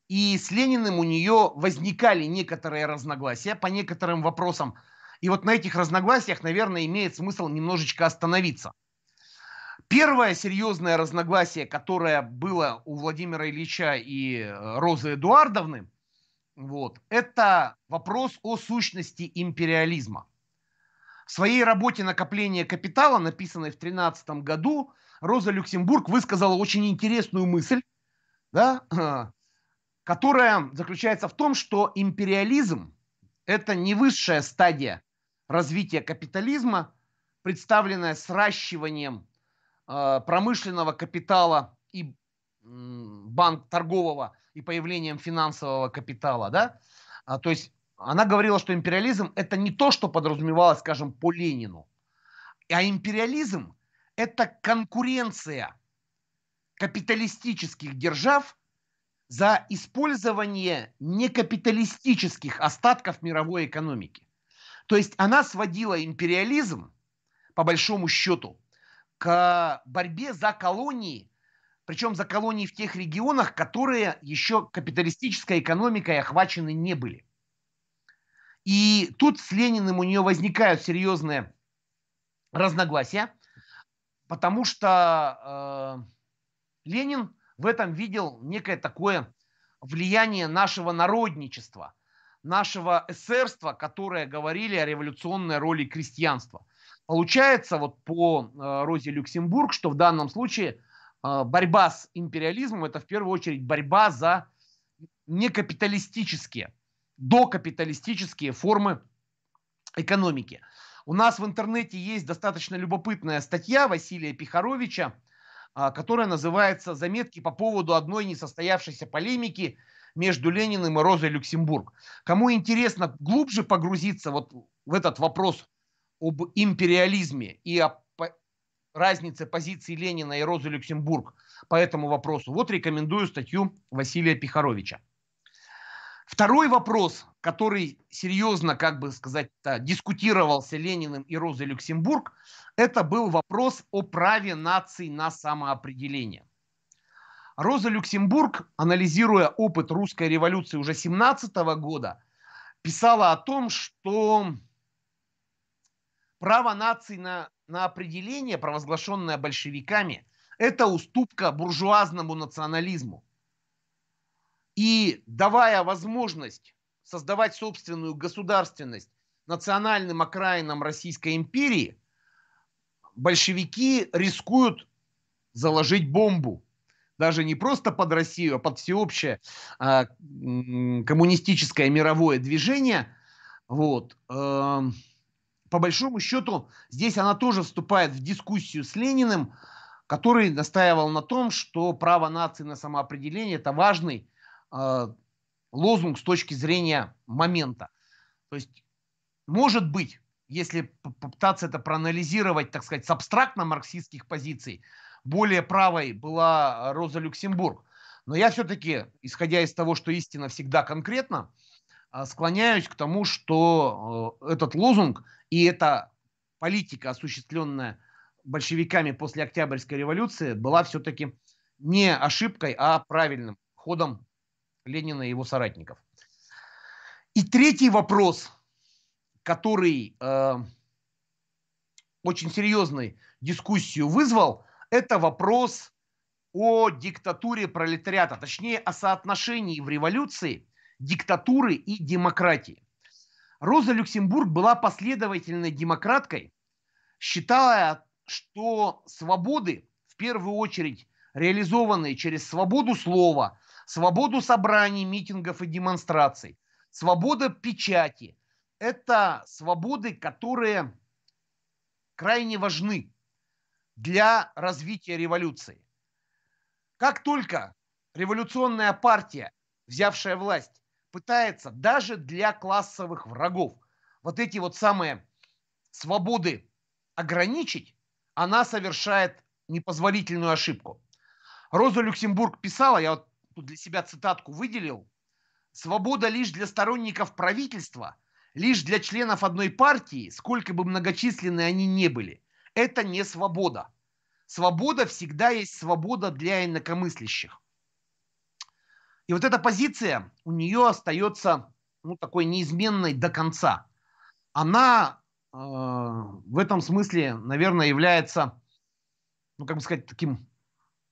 и с Лениным у нее возникали некоторые разногласия по некоторым вопросам. И вот на этих разногласиях, наверное, имеет смысл немножечко остановиться. Первое серьезное разногласие, которое было у Владимира Ильича и э, Розы Эдуардовны, вот, это вопрос о сущности империализма. В своей работе «Накопление капитала», написанной в 2013 году, Роза Люксембург высказала очень интересную мысль, да, которая заключается в том, что империализм – это не высшая стадия развития капитализма, представленная сращиванием э, промышленного капитала и банк торгового и появлением финансового капитала, да, а, то есть она говорила, что империализм это не то, что подразумевалось, скажем, по Ленину, а империализм это конкуренция капиталистических держав за использование некапиталистических остатков мировой экономики. То есть она сводила империализм, по большому счету, к борьбе за колонии, причем за колонии в тех регионах, которые еще капиталистической экономикой охвачены не были. И тут с Лениным у нее возникают серьезные разногласия, потому что э, Ленин в этом видел некое такое влияние нашего народничества, нашего эсерства, которое говорили о революционной роли крестьянства. Получается, вот по э, Розе Люксембург, что в данном случае э, борьба с империализмом это в первую очередь борьба за некапиталистические докапиталистические формы экономики. У нас в интернете есть достаточно любопытная статья Василия Пихаровича, которая называется «Заметки по поводу одной несостоявшейся полемики между Лениным и Розой Люксембург». Кому интересно глубже погрузиться вот в этот вопрос об империализме и о разнице позиции Ленина и Розы Люксембург по этому вопросу, вот рекомендую статью Василия Пихаровича. Второй вопрос, который серьезно, как бы сказать, дискутировался Лениным и Розой Люксембург, это был вопрос о праве наций на самоопределение. Роза Люксембург, анализируя опыт русской революции уже 17 года, писала о том, что право наций на, на определение, провозглашенное большевиками, это уступка буржуазному национализму. И давая возможность создавать собственную государственность национальным окраинам Российской империи, большевики рискуют заложить бомбу. Даже не просто под Россию, а под всеобщее э, коммунистическое мировое движение. Вот. Э, по большому счету, здесь она тоже вступает в дискуссию с Лениным, который настаивал на том, что право нации на самоопределение – это важный лозунг с точки зрения момента. То есть, может быть, если попытаться это проанализировать, так сказать, с абстрактно-марксистских позиций, более правой была Роза Люксембург. Но я все-таки, исходя из того, что истина всегда конкретна, а, склоняюсь к тому, что э, этот лозунг и эта политика, осуществленная большевиками после Октябрьской революции, была все-таки не ошибкой, а правильным ходом Ленина и его соратников. И третий вопрос, который э, очень серьезную дискуссию вызвал, это вопрос о диктатуре пролетариата, точнее о соотношении в революции диктатуры и демократии. Роза Люксембург была последовательной демократкой, считая, что свободы, в первую очередь реализованные через свободу слова, свободу собраний, митингов и демонстраций, свобода печати. Это свободы, которые крайне важны для развития революции. Как только революционная партия, взявшая власть, пытается даже для классовых врагов вот эти вот самые свободы ограничить, она совершает непозволительную ошибку. Роза Люксембург писала, я вот тут для себя цитатку выделил, свобода лишь для сторонников правительства, лишь для членов одной партии, сколько бы многочисленны они не были, это не свобода. Свобода всегда есть свобода для инакомыслящих. И вот эта позиция у нее остается ну, такой неизменной до конца. Она э, в этом смысле, наверное, является, ну, как бы сказать, таким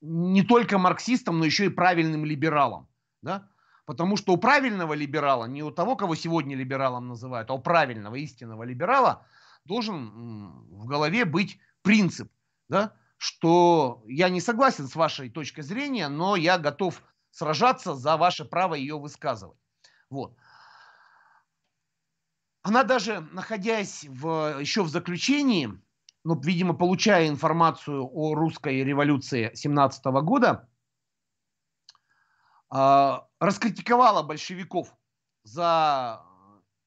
не только марксистом, но еще и правильным либералом. Да? Потому что у правильного либерала, не у того, кого сегодня либералом называют, а у правильного истинного либерала должен в голове быть принцип, да? что я не согласен с вашей точкой зрения, но я готов сражаться за ваше право ее высказывать. Вот. Она даже, находясь в, еще в заключении, ну, видимо, получая информацию о русской революции 17 года, э, раскритиковала большевиков за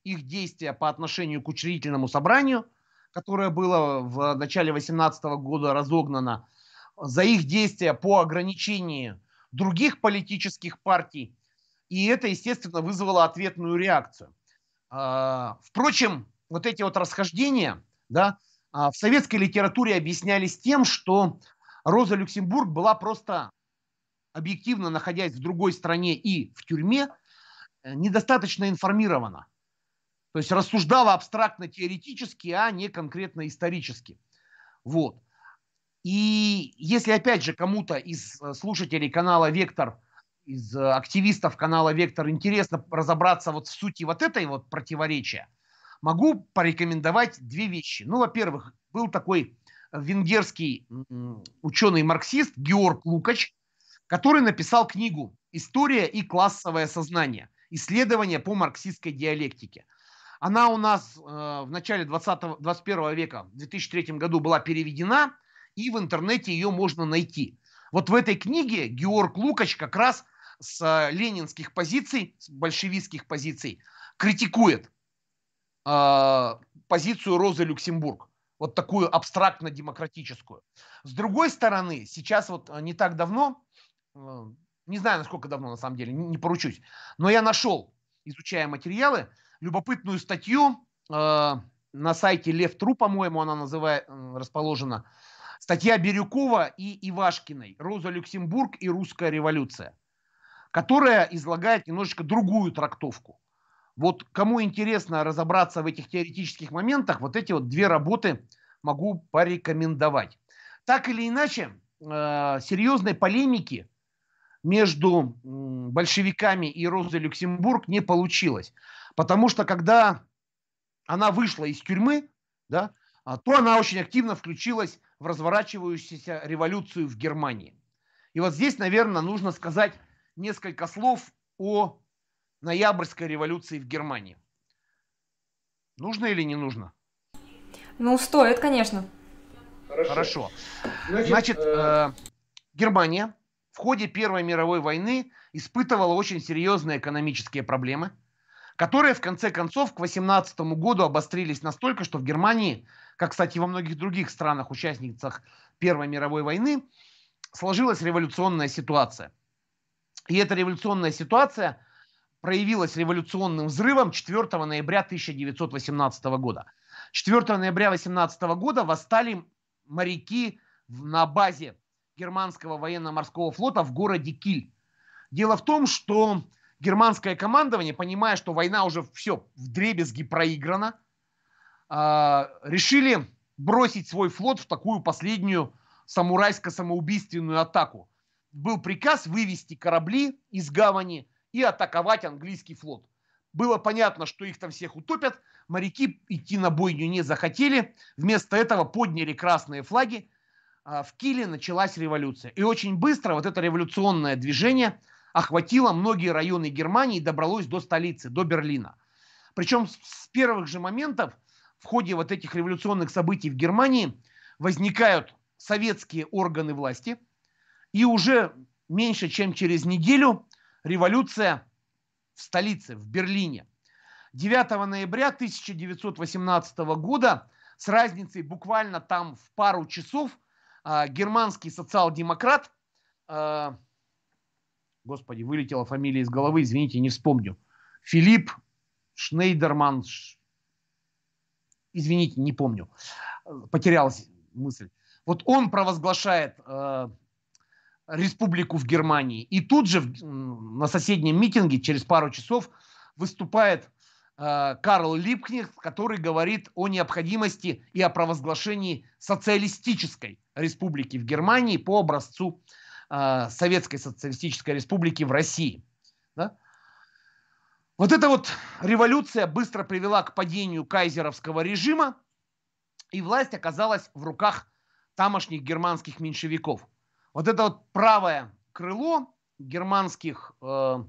их действия по отношению к учредительному собранию, которое было в начале 18 года разогнано, за их действия по ограничению других политических партий. И это, естественно, вызвало ответную реакцию. А, впрочем, вот эти вот расхождения да, в советской литературе объяснялись тем, что Роза Люксембург была просто объективно находясь в другой стране и в тюрьме, э, недостаточно информирована. То есть рассуждала абстрактно-теоретически, а не конкретно исторически. Вот. И если опять же кому-то из э, слушателей канала «Вектор», из э, активистов канала «Вектор» интересно разобраться вот в сути вот этой вот противоречия, могу порекомендовать две вещи. Ну, во-первых, был такой венгерский ученый-марксист Георг Лукач, который написал книгу «История и классовое сознание. Исследования по марксистской диалектике». Она у нас э, в начале 20 21 века, в 2003 году была переведена, и в интернете ее можно найти. Вот в этой книге Георг Лукач как раз с э, ленинских позиций, с большевистских позиций, критикует э, позицию Розы Люксембург вот такую абстрактно-демократическую. С другой стороны, сейчас вот э, не так давно Э, не знаю, насколько давно на самом деле, не поручусь, но я нашел, изучая материалы, любопытную статью на сайте Лев.тру, по-моему, она называет, расположена, статья Бирюкова и Ивашкиной «Роза Люксембург и русская революция», которая излагает немножечко другую трактовку. Вот кому интересно разобраться в этих теоретических моментах, вот эти вот две работы могу порекомендовать. Так или иначе, э, серьезной полемики между большевиками и Розой Люксембург не получилось. Потому что когда она вышла из тюрьмы, да, а, то она очень активно включилась в разворачивающуюся революцию в Германии. И вот здесь, наверное, нужно сказать несколько слов о ноябрьской революции в Германии. Нужно или не нужно? Ну, стоит, конечно. Хорошо. Хорошо. Значит, Значит э... Э, Германия в ходе Первой мировой войны испытывала очень серьезные экономические проблемы, которые в конце концов к 18 году обострились настолько, что в Германии, как, кстати, во многих других странах, участницах Первой мировой войны, сложилась революционная ситуация. И эта революционная ситуация проявилась революционным взрывом 4 ноября 1918 года. 4 ноября 18 года восстали моряки на базе германского военно-морского флота в городе Киль. Дело в том, что германское командование, понимая, что война уже все в дребезги проиграна, а, решили бросить свой флот в такую последнюю самурайско-самоубийственную атаку. Был приказ вывести корабли из гавани и атаковать английский флот. Было понятно, что их там всех утопят, моряки идти на бойню не захотели, вместо этого подняли красные флаги а, в Киле началась революция. И очень быстро вот это революционное движение охватило многие районы Германии и добралось до столицы, до Берлина. Причем с первых же моментов в ходе вот этих революционных событий в Германии возникают советские органы власти. И уже меньше чем через неделю революция в столице, в Берлине. 9 ноября 1918 года с разницей буквально там в пару часов – а, германский социал-демократ, а, господи, вылетела фамилия из головы, извините, не вспомню, Филипп Шнейдерман, извините, не помню, потерялась мысль. Вот он провозглашает э, республику в Германии. И тут же на соседнем митинге через пару часов выступает Э, Карл Липкнехт, который говорит о необходимости и о провозглашении социалистической республики в Германии по образцу э, Советской социалистической республики в России. Да? Вот эта вот революция быстро привела к падению кайзеровского режима, и власть оказалась в руках тамошних германских меньшевиков. Вот это вот правое крыло германских э,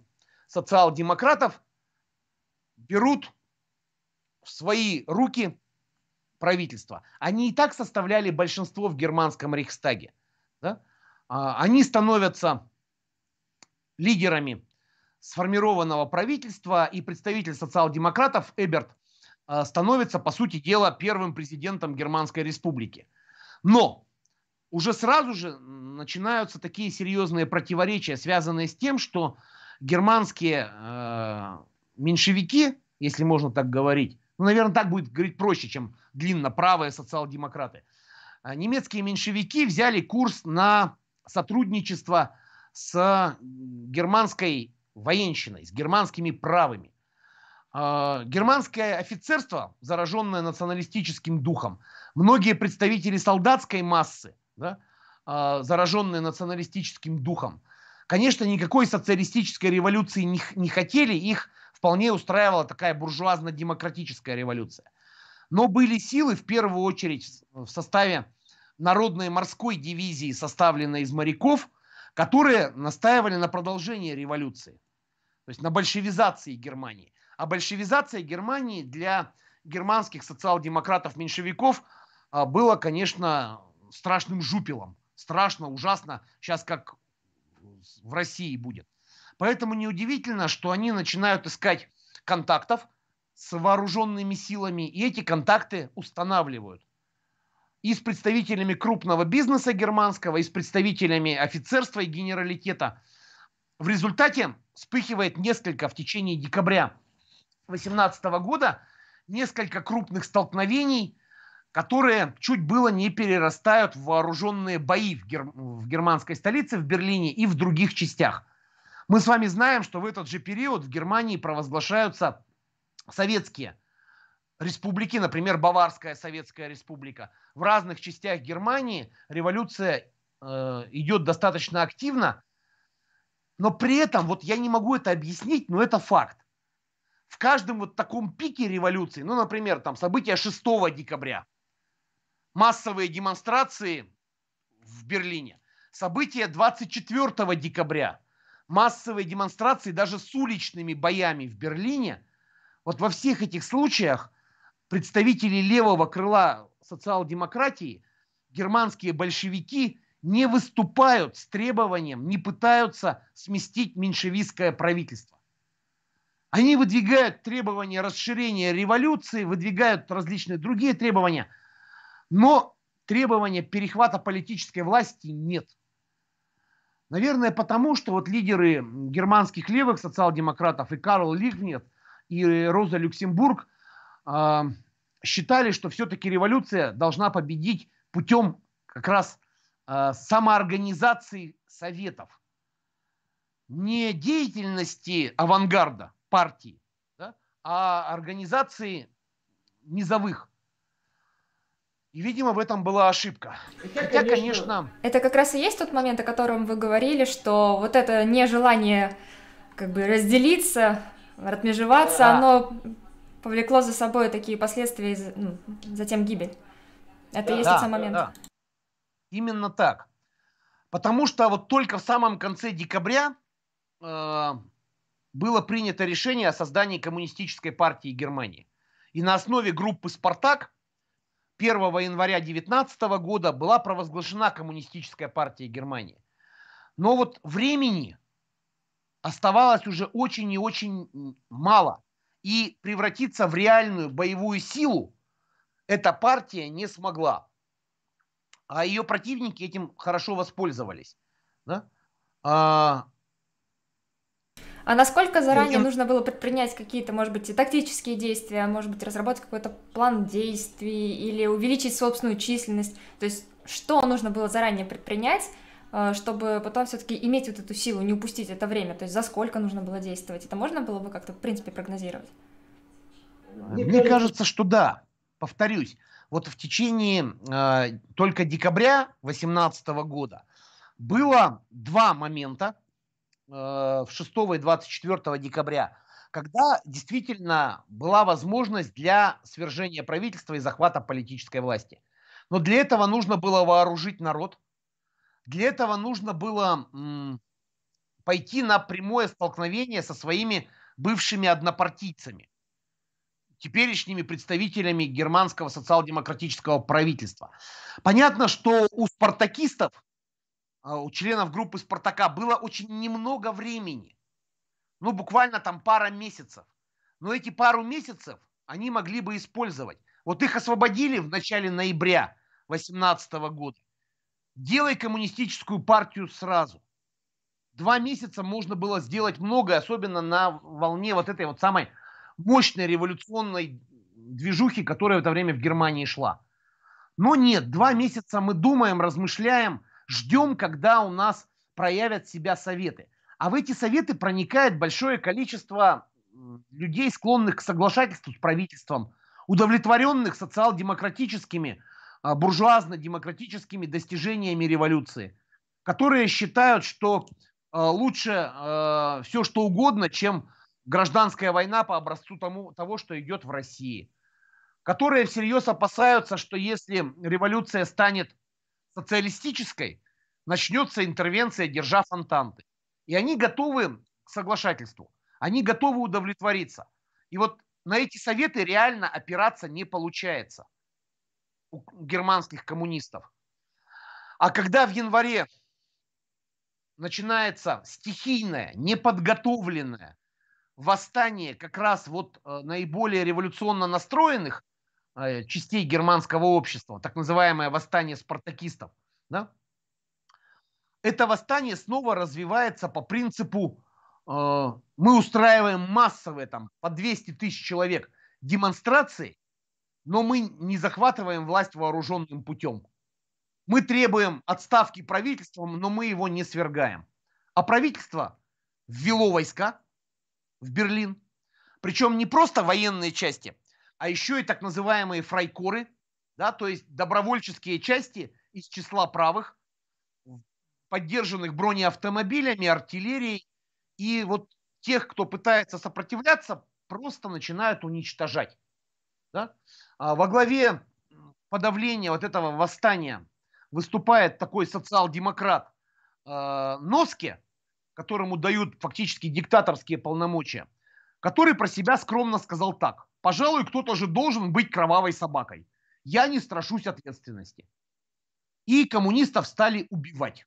социал-демократов – берут в свои руки правительства, они и так составляли большинство в германском Рейхстаге. Да? А, они становятся лидерами сформированного правительства, и представитель социал-демократов Эберт а, становится, по сути дела, первым президентом Германской республики. Но уже сразу же начинаются такие серьезные противоречия, связанные с тем, что германские э, меньшевики, если можно так говорить, ну, наверное, так будет говорить проще, чем длинно правые социал-демократы, а немецкие меньшевики взяли курс на сотрудничество с германской военщиной, с германскими правыми. А, германское офицерство, зараженное националистическим духом, многие представители солдатской массы, да, а, зараженные националистическим духом, конечно, никакой социалистической революции не, не хотели, их вполне устраивала такая буржуазно-демократическая революция. Но были силы, в первую очередь, в составе народной морской дивизии, составленной из моряков, которые настаивали на продолжении революции, то есть на большевизации Германии. А большевизация Германии для германских социал-демократов-меньшевиков а, было, конечно, страшным жупелом. Страшно, ужасно. Сейчас как в России будет. Поэтому неудивительно, что они начинают искать контактов с вооруженными силами, и эти контакты устанавливают. И с представителями крупного бизнеса германского, и с представителями офицерства и генералитета. В результате вспыхивает несколько в течение декабря 2018 года, несколько крупных столкновений, которые чуть было не перерастают в вооруженные бои в, гер... в германской столице, в Берлине и в других частях – мы с вами знаем, что в этот же период в Германии провозглашаются советские республики, например, Баварская Советская Республика. В разных частях Германии революция э, идет достаточно активно, но при этом, вот я не могу это объяснить, но это факт. В каждом вот таком пике революции, ну, например, там события 6 декабря, массовые демонстрации в Берлине, события 24 декабря – массовые демонстрации даже с уличными боями в Берлине, вот во всех этих случаях представители левого крыла социал-демократии, германские большевики не выступают с требованием, не пытаются сместить меньшевистское правительство. Они выдвигают требования расширения революции, выдвигают различные другие требования, но требования перехвата политической власти нет. Наверное, потому что вот лидеры германских левых социал-демократов и Карл Лигнет, и Роза Люксембург э, считали, что все-таки революция должна победить путем как раз э, самоорганизации советов. Не деятельности авангарда партии, да, а организации низовых и, видимо, в этом была ошибка. Хотя, Хотя конечно... конечно... Это как раз и есть тот момент, о котором вы говорили, что вот это нежелание как бы разделиться, отмежеваться, да. оно повлекло за собой такие последствия, ну, затем гибель. Это да, и есть да, тот самый момент. Да, да. Именно так. Потому что вот только в самом конце декабря э, было принято решение о создании коммунистической партии Германии. И на основе группы «Спартак» 1 января 19 года была провозглашена Коммунистическая партия Германии. Но вот времени оставалось уже очень и очень мало. И превратиться в реальную боевую силу эта партия не смогла. А ее противники этим хорошо воспользовались. Да? А, а насколько заранее нужно было предпринять какие-то, может быть, и тактические действия, может быть, разработать какой-то план действий или увеличить собственную численность? То есть что нужно было заранее предпринять, э, чтобы потом все-таки иметь вот эту силу, не упустить это время? То есть за сколько нужно было действовать? Это можно было бы как-то, в принципе, прогнозировать? Мне кажется, что да. Повторюсь, вот в течение э, только декабря 2018 года было два момента, в 6 и 24 декабря, когда действительно была возможность для свержения правительства и захвата политической власти. Но для этого нужно было вооружить народ, для этого нужно было м, пойти на прямое столкновение со своими бывшими однопартийцами. теперешними представителями германского социал-демократического правительства. Понятно, что у спартакистов, у членов группы Спартака было очень немного времени. Ну, буквально там пара месяцев. Но эти пару месяцев они могли бы использовать. Вот их освободили в начале ноября 2018 года. Делай коммунистическую партию сразу. Два месяца можно было сделать многое, особенно на волне вот этой вот самой мощной революционной движухи, которая в это время в Германии шла. Но нет, два месяца мы думаем, размышляем, ждем, когда у нас проявят себя советы. А в эти советы проникает большое количество людей, склонных к соглашательству с правительством, удовлетворенных социал-демократическими, а, буржуазно-демократическими достижениями революции, которые считают, что а, лучше а, все что угодно, чем гражданская война по образцу тому, того, что идет в России, которые всерьез опасаются, что если революция станет социалистической, начнется интервенция, держа фонтанты. И они готовы к соглашательству, они готовы удовлетвориться. И вот на эти советы реально опираться не получается у германских коммунистов. А когда в январе начинается стихийное, неподготовленное восстание как раз вот э, наиболее революционно настроенных частей германского общества, так называемое восстание спартакистов, да, это восстание снова развивается по принципу э, мы устраиваем массовые там по 200 тысяч человек демонстрации, но мы не захватываем власть вооруженным путем. Мы требуем отставки правительства, но мы его не свергаем. А правительство ввело войска, в Берлин. Причем не просто военные части, а еще и так называемые фрайкоры, да, то есть добровольческие части из числа правых, поддержанных бронеавтомобилями, артиллерией. И вот тех, кто пытается сопротивляться, просто начинают уничтожать. Да? А во главе подавления вот этого восстания выступает такой социал-демократ э, Носке, которому дают фактически диктаторские полномочия, который про себя скромно сказал так. Пожалуй, кто-то же должен быть кровавой собакой. Я не страшусь ответственности. И коммунистов стали убивать.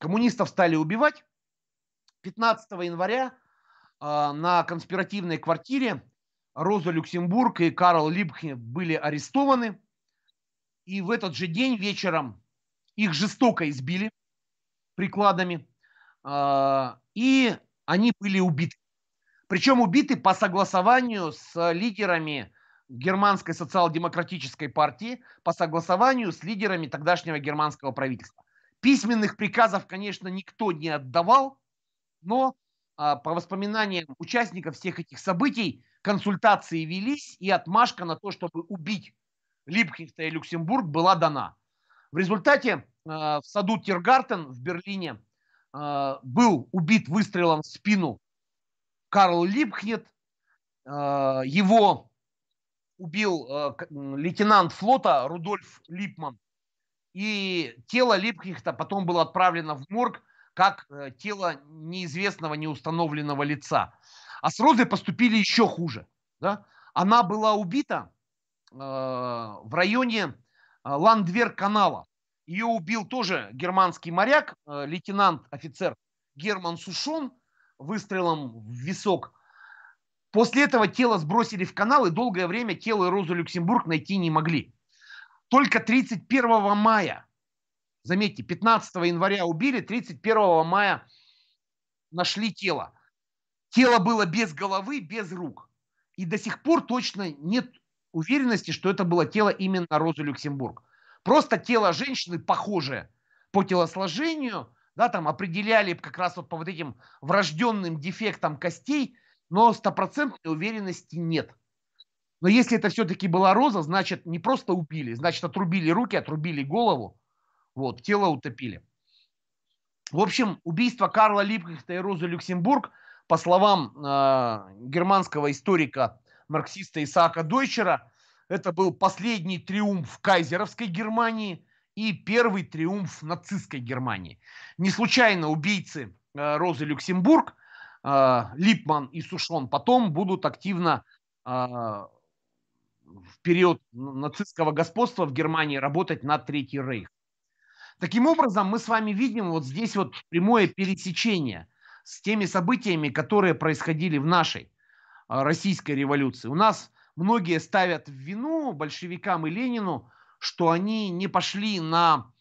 Коммунистов стали убивать. 15 января э, на конспиративной квартире Роза Люксембург и Карл Либхе были арестованы. И в этот же день вечером их жестоко избили прикладами. А, и они были убиты. Причем убиты по согласованию с лидерами германской социал-демократической партии, по согласованию с лидерами тогдашнего германского правительства. Письменных приказов, конечно, никто не отдавал, но а, по воспоминаниям участников всех этих событий консультации велись, и отмашка на то, чтобы убить Липкихта и Люксембург была дана. В результате а, в саду Тиргартен в Берлине а, был убит выстрелом в спину Карл Липхнет. А, его убил а, лейтенант флота Рудольф Липман. И тело Липхнехта потом было отправлено в морг как э, тело неизвестного, неустановленного лица. А с Розой поступили еще хуже. Да? Она была убита в районе Ландвер-канала. Ее убил тоже германский моряк, э, лейтенант-офицер Герман Сушон выстрелом в висок. После этого тело сбросили в канал и долгое время тело Розу Люксембург найти не могли. Только 31 мая, заметьте, 15 января убили, 31 мая нашли тело. Тело было без головы, без рук. И до сих пор точно нет уверенности, что это было тело именно Розы Люксембург. Просто тело женщины похожее по телосложению, да, там определяли как раз вот по вот этим врожденным дефектам костей, но стопроцентной уверенности нет. Но если это все-таки была роза, значит не просто убили, значит отрубили руки, отрубили голову, вот, тело утопили. В общем, убийство Карла Липкихта и Розы Люксембург, по словам э, германского историка, марксиста Исаака Дойчера, это был последний триумф кайзеровской Германии и первый триумф нацистской Германии. Не случайно убийцы э, Розы Люксембург, э, Липман и Сушон потом будут активно в период нацистского господства в Германии работать на Третий Рейх. Таким образом, мы с вами видим вот здесь вот прямое пересечение с теми событиями, которые происходили в нашей российской революции. У нас многие ставят в вину большевикам и Ленину, что они не пошли на,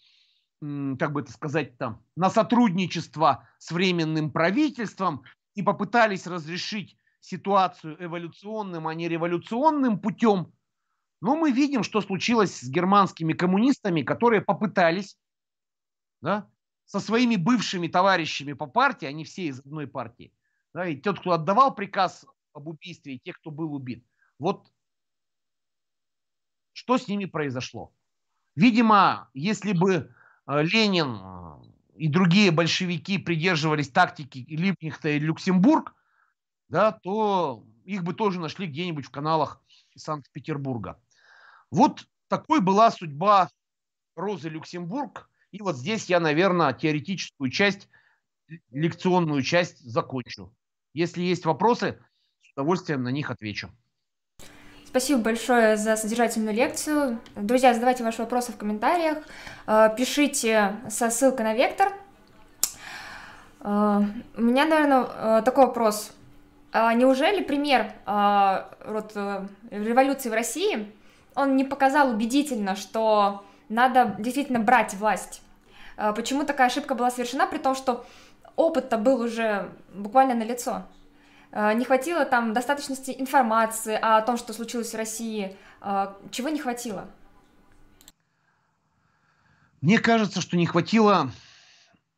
как бы это сказать там, на сотрудничество с временным правительством и попытались разрешить ситуацию эволюционным, а не революционным путем. Но мы видим, что случилось с германскими коммунистами, которые попытались да, со своими бывшими товарищами по партии, они все из одной партии, да, и тот, кто отдавал приказ об убийстве, и те, кто был убит. Вот что с ними произошло. Видимо, если бы э, Ленин э, и другие большевики придерживались тактики Липнихта и Люксембург, да, то их бы тоже нашли где-нибудь в каналах Санкт-Петербурга. Вот такой была судьба Розы Люксембург – и вот здесь я, наверное, теоретическую часть, лекционную часть закончу. Если есть вопросы, с удовольствием на них отвечу. Спасибо большое за содержательную лекцию. Друзья, задавайте ваши вопросы в комментариях, э, пишите со ссылкой на вектор. Э, у меня, наверное, э, такой вопрос. А неужели пример вот, революции в России, он не показал убедительно, что надо действительно брать власть? Почему такая ошибка была совершена, при том, что опыт-то был уже буквально на лицо. А, не хватило там достаточности информации о том, что случилось в России. А, чего не хватило? Мне кажется, что не хватило,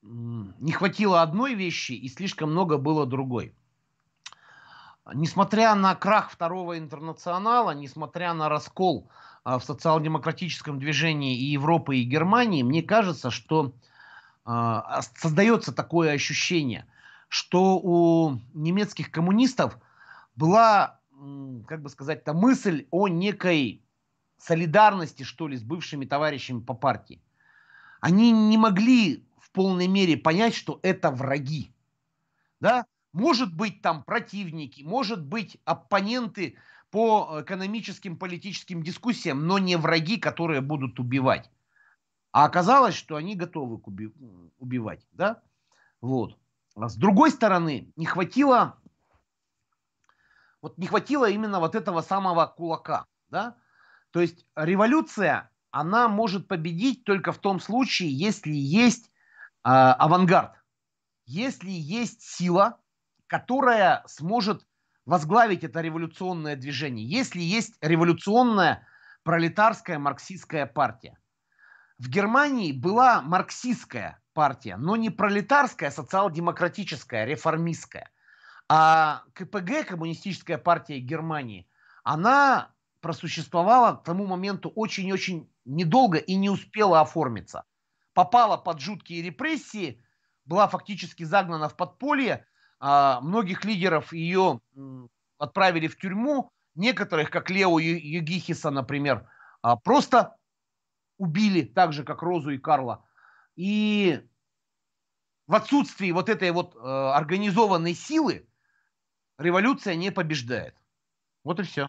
не хватило одной вещи и слишком много было другой. Несмотря на крах второго интернационала, несмотря на раскол а, в социал-демократическом движении и Европы, и Германии, мне кажется, что а, создается такое ощущение, что у немецких коммунистов была, как бы сказать-то, мысль о некой солидарности, что ли, с бывшими товарищами по партии. Они не могли в полной мере понять, что это враги. Да? Может быть, там противники, может быть, оппоненты по экономическим, политическим дискуссиям, но не враги, которые будут убивать. А оказалось, что они готовы уби- убивать. Да? Вот. А с другой стороны, не хватило, вот не хватило именно вот этого самого кулака. Да? То есть революция, она может победить только в том случае, если есть э, авангард, если есть сила, которая сможет возглавить это революционное движение, если есть революционная пролетарская марксистская партия. В Германии была марксистская партия, но не пролетарская, социал-демократическая, реформистская. А КПГ, Коммунистическая партия Германии, она просуществовала к тому моменту очень-очень недолго и не успела оформиться. Попала под жуткие репрессии, была фактически загнана в подполье, а, многих лидеров ее отправили в тюрьму, некоторых, как Лео Югихиса, например, а, просто убили, так же, как Розу и Карла. И в отсутствии вот этой вот э, организованной силы революция не побеждает. Вот и все.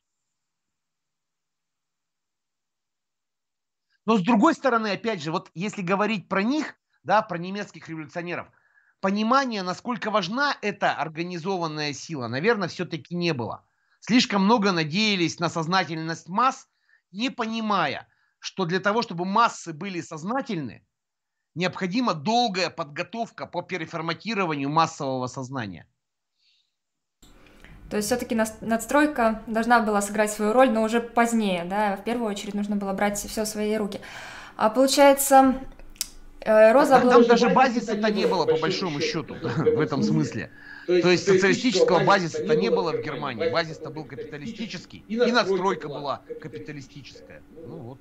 Но с другой стороны, опять же, вот если говорить про них, да, про немецких революционеров, понимания, насколько важна эта организованная сила, наверное, все-таки не было. Слишком много надеялись на сознательность масс, не понимая, что для того, чтобы массы были сознательны, необходима долгая подготовка по переформатированию массового сознания. То есть все-таки надстройка должна была сыграть свою роль, но уже позднее, да, в первую очередь нужно было брать все в свои руки. А получается, Э, Роза Там даже базиса-то не было, по большому счету, в этом смысле. То есть социалистического базиса-то не было в Германии. Базис-то был капиталистический, и надстройка была капиталистическая. Ну вот.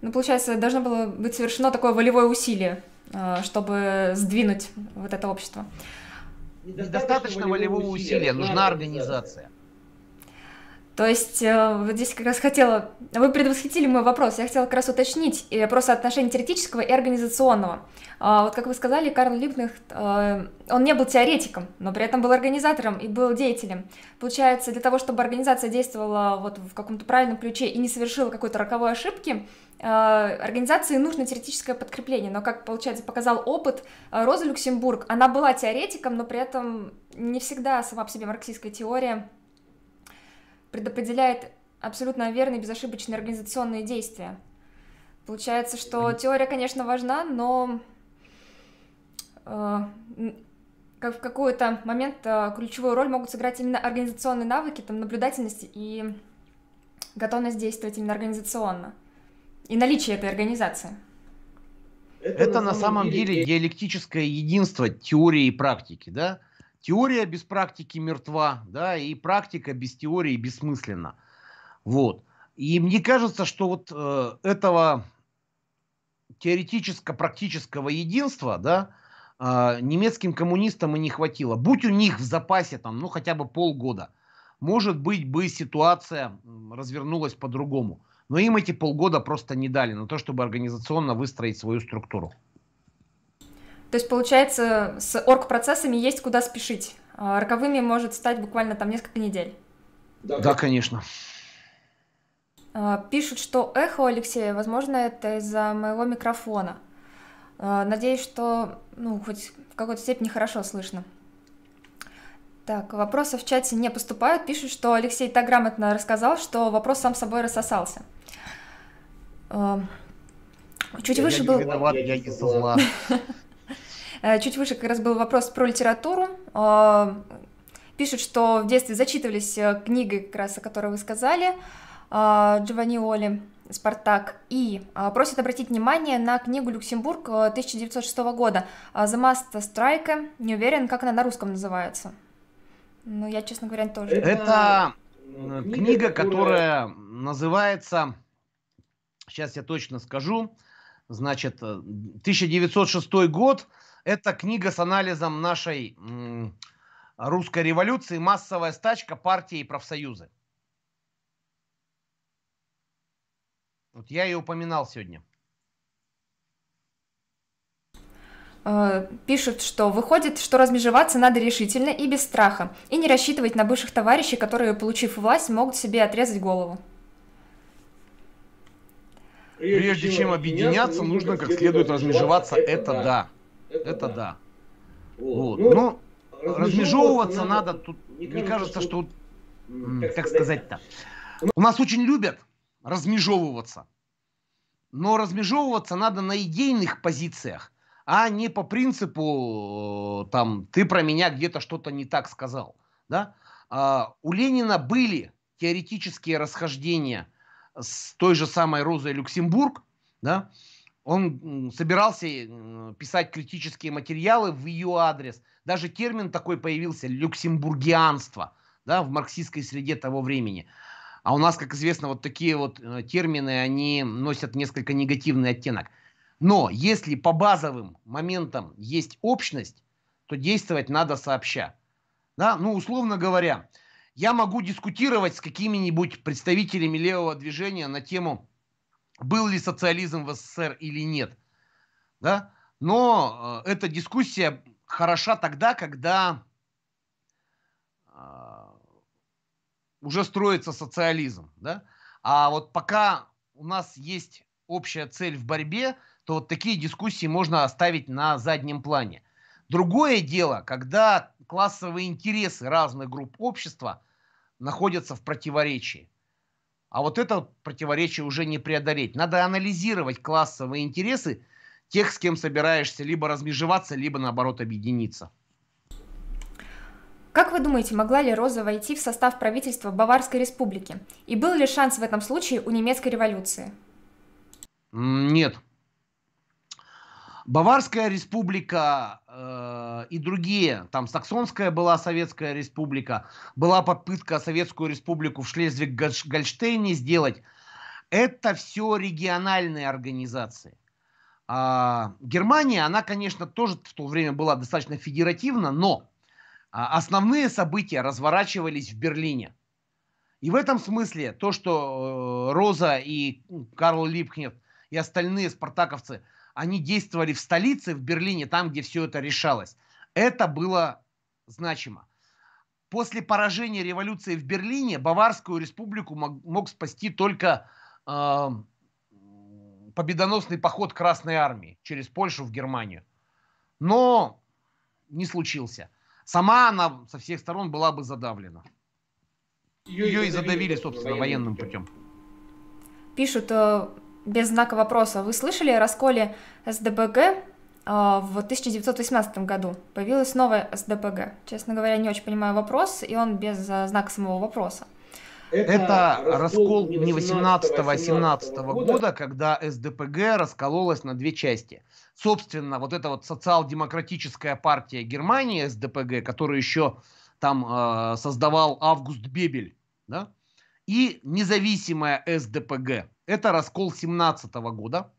Ну, получается, должно было быть совершено такое волевое усилие, чтобы сдвинуть вот это общество. Недостаточно волевого усилия, нужна организация. То есть, э, вот здесь как раз хотела... Вы предвосхитили мой вопрос. Я хотела как раз уточнить э, просто отношение теоретического и организационного. А, вот как вы сказали, Карл Липкнехт, э, он не был теоретиком, но при этом был организатором и был деятелем. Получается, для того, чтобы организация действовала вот в каком-то правильном ключе и не совершила какой-то роковой ошибки, организации нужно теоретическое подкрепление. Но, как, получается, показал опыт, Роза Люксембург, она была теоретиком, но при этом не всегда сама по себе марксистская теория предопределяет абсолютно верные, безошибочные организационные действия. Получается, что теория, конечно, важна, но э, как в какой-то момент э, ключевую роль могут сыграть именно организационные навыки, там, наблюдательность и готовность действовать именно организационно. И наличие этой организации. Это, Это на самом деле, деле диалектическое единство теории и практики, да? Теория без практики мертва, да, и практика без теории бессмысленна. Вот. И мне кажется, что вот э, этого теоретическо-практического единства, да, э, немецким коммунистам и не хватило. Будь у них в запасе там, ну, хотя бы полгода, может быть, бы ситуация развернулась по-другому. Но им эти полгода просто не дали на то, чтобы организационно выстроить свою структуру. То есть, получается, с орг-процессами есть куда спешить. А роковыми может стать буквально там несколько недель. Да, да конечно. А, пишут, что эхо Алексея, возможно, это из-за моего микрофона. А, надеюсь, что, ну, хоть в какой-то степени хорошо слышно. Так, вопросы в чате не поступают. Пишут, что Алексей так грамотно рассказал, что вопрос сам собой рассосался. Чуть я выше я был... Виноват, я не со зла. Э, чуть выше как раз был вопрос про литературу. Э, пишут, что в детстве зачитывались э, книги, как раз о которой вы сказали, Джованни Оли, «Спартак», и просят обратить внимание на книгу «Люксембург» 1906 года «The Mast Strike». Не уверен, как она на русском называется. Ну, я, честно говоря, тоже. Это книга, которая называется, сейчас я точно скажу, значит, 1906 год, это книга с анализом нашей русской революции «Массовая стачка партии и профсоюзы». Вот я ее упоминал сегодня. Э, пишут, что выходит, что размежеваться надо решительно и без страха, и не рассчитывать на бывших товарищей, которые, получив власть, могут себе отрезать голову. Прежде чем объединяться, нужно как следует размежеваться, это да. Это, это да. да. Вот. вот. Но ну, размежевываться надо, надо тут, мне кажется, что, что как сказать-то, у нас очень любят размежевываться. Но размежевываться надо на идейных позициях, а не по принципу, э, там, ты про меня где-то что-то не так сказал. Да? А, у Ленина были теоретические расхождения с той же самой Розой Люксембург, да, он собирался писать критические материалы в ее адрес. Даже термин такой появился – люксембургианство да, в марксистской среде того времени. А у нас, как известно, вот такие вот э, термины, они носят несколько негативный оттенок. Но если по базовым моментам есть общность, то действовать надо сообща. Да? Ну, условно говоря, я могу дискутировать с какими-нибудь представителями левого движения на тему был ли социализм в СССР или нет. Да? Но э, эта дискуссия хороша тогда, когда э, уже строится социализм. Да? А вот пока у нас есть общая цель в борьбе, то вот такие дискуссии можно оставить на заднем плане. Другое дело, когда классовые интересы разных групп общества находятся в противоречии. А вот это противоречие уже не преодолеть. Надо анализировать классовые интересы тех, с кем собираешься либо размежеваться, либо наоборот объединиться. Как вы думаете, могла ли Роза войти в состав правительства Баварской республики? И был ли шанс в этом случае у немецкой революции? Нет. Баварская республика э, и другие, там Саксонская была Советская республика, была попытка Советскую республику в Шлезвиг-Гольштейне сделать. Это все региональные организации. А, Германия, она, конечно, тоже в то время была достаточно федеративна, но а, основные события разворачивались в Берлине. И в этом смысле то, что э, Роза и Карл Липкнет и остальные спартаковцы, они действовали в столице, в Берлине, там, где все это решалось, это было значимо. После поражения революции в Берлине Баварскую республику мог, мог спасти только э, победоносный поход Красной Армии через Польшу в Германию. Но не случился. Сама она со всех сторон была бы задавлена. Ее, и задавили, собственно, военным путем. Пишут э, без знака вопроса. Вы слышали о расколе СДБГ э, в 1918 году? Появилась новая СДПГ. Честно говоря, не очень понимаю вопрос, и он без э, знака самого вопроса. Это, Это раскол не 18-18 а года, когда СДПГ раскололась на две части. Собственно, вот эта вот социал-демократическая партия Германии, СДПГ, которую еще там э, создавал Август Бебель, да? и независимая СДПГ. Это раскол 17 года,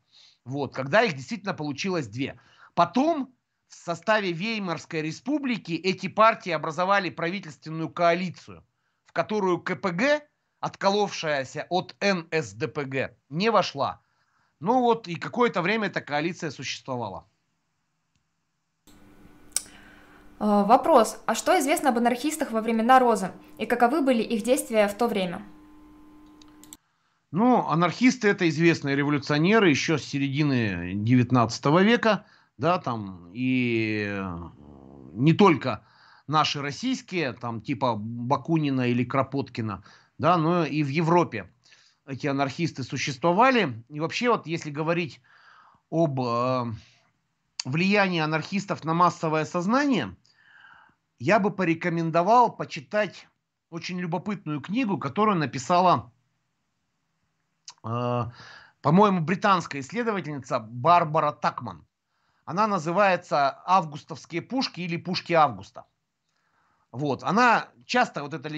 вот, когда их действительно получилось две. Потом в составе Веймарской республики эти партии образовали правительственную коалицию, в которую КПГ, отколовшаяся от НСДПГ, не вошла. Ну вот и какое-то время эта коалиция существовала. Э, вопрос. А что известно об анархистах во времена Розы? И каковы были их действия в то время? Ну, анархисты это известные революционеры еще с середины 19 века, да, там, и э, не только наши российские, там, типа Бакунина или Кропоткина, да, но и в Европе эти анархисты существовали. И вообще, вот если говорить об э, влиянии анархистов на массовое сознание – я бы порекомендовал почитать очень любопытную книгу, которую написала, по-моему, британская исследовательница Барбара Такман. Она называется «Августовские пушки» или «Пушки Августа». Вот. Она часто, вот это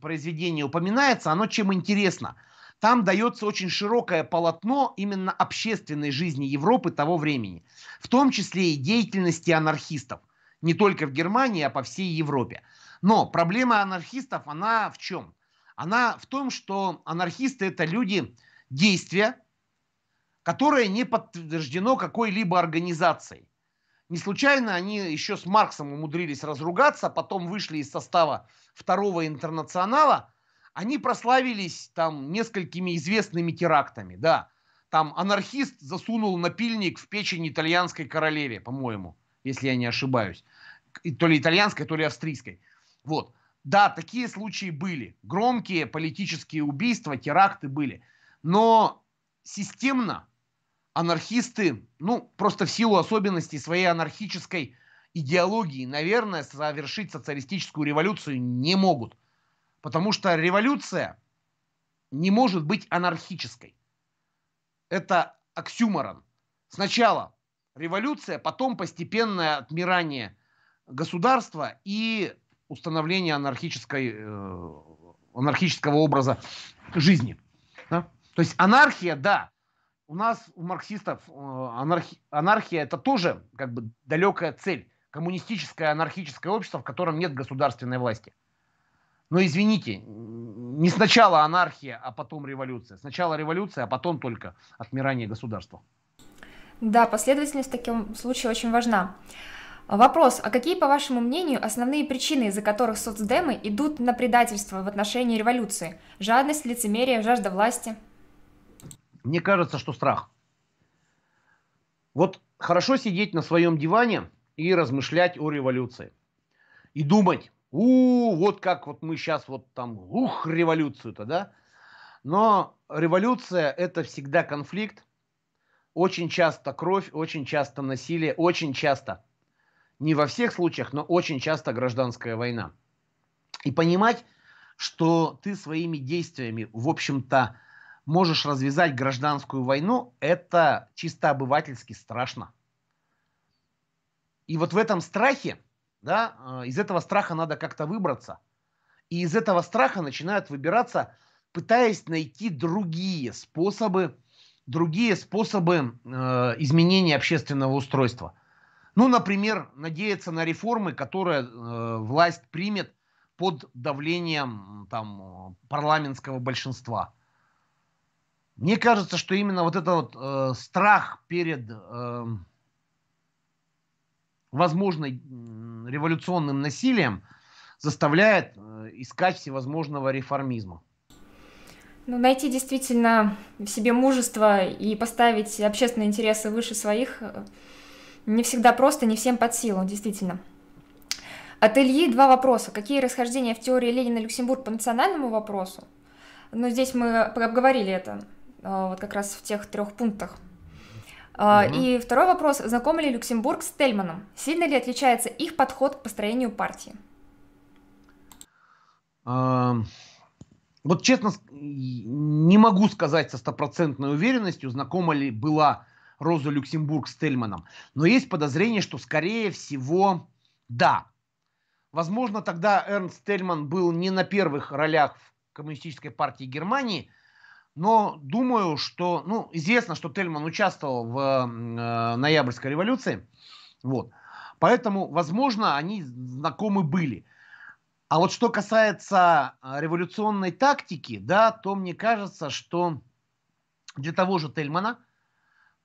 произведение упоминается, оно чем интересно. Там дается очень широкое полотно именно общественной жизни Европы того времени, в том числе и деятельности анархистов – не только в Германии, а по всей Европе. Но проблема анархистов, она в чем? Она в том, что анархисты это люди действия, которое не подтверждено какой-либо организацией. Не случайно они еще с Марксом умудрились разругаться, потом вышли из состава второго интернационала. Они прославились там несколькими известными терактами, да. Там анархист засунул напильник в печень итальянской королеве, по-моему, если я не ошибаюсь то ли итальянской, то ли австрийской. Вот. Да, такие случаи были. Громкие политические убийства, теракты были. Но системно анархисты, ну, просто в силу особенностей своей анархической идеологии, наверное, совершить социалистическую революцию не могут. Потому что революция не может быть анархической. Это оксюморон. Сначала революция, потом постепенное отмирание государства и установление анархической, э, анархического образа жизни. Да? То есть анархия, да, у нас, у марксистов, э, анархи, анархия это тоже как бы далекая цель. Коммунистическое анархическое общество, в котором нет государственной власти. Но извините, не сначала анархия, а потом революция. Сначала революция, а потом только отмирание государства. Да, последовательность в таком случае очень важна. Вопрос, а какие, по вашему мнению, основные причины, из-за которых соцдемы идут на предательство в отношении революции? Жадность, лицемерие, жажда власти? Мне кажется, что страх. Вот хорошо сидеть на своем диване и размышлять о революции. И думать, у, вот как вот мы сейчас вот там, ух, революцию-то, да? Но революция это всегда конфликт, очень часто кровь, очень часто насилие, очень часто не во всех случаях, но очень часто гражданская война. И понимать, что ты своими действиями, в общем-то, можешь развязать гражданскую войну, это чисто обывательски страшно. И вот в этом страхе, да, э, из этого страха надо как-то выбраться. И из этого страха начинают выбираться, пытаясь найти другие способы, другие способы э, изменения общественного устройства – ну, например, надеяться на реформы, которые э, власть примет под давлением там, парламентского большинства. Мне кажется, что именно вот этот вот, э, страх перед э, возможной революционным насилием заставляет э, искать всевозможного реформизма. Ну, найти действительно в себе мужество и поставить общественные интересы выше своих э, не всегда просто, не всем под силу, действительно. От Ильи два вопроса. Какие расхождения в теории Ленина-Люксембург по национальному вопросу? Ну, здесь мы обговорили это вот как раз в тех трех пунктах. Mm-hmm. И второй вопрос. Знаком ли Люксембург с Тельманом? Сильно ли отличается их подход к построению партии? Вот честно, не могу сказать со стопроцентной уверенностью, знакома ли была Роза Люксембург с Тельманом. Но есть подозрение, что скорее всего да. Возможно, тогда Эрнст Тельман был не на первых ролях в коммунистической партии Германии, но думаю, что, ну, известно, что Тельман участвовал в э, ноябрьской революции, вот. Поэтому, возможно, они знакомы были. А вот что касается а, революционной тактики, да, то мне кажется, что для того же Тельмана,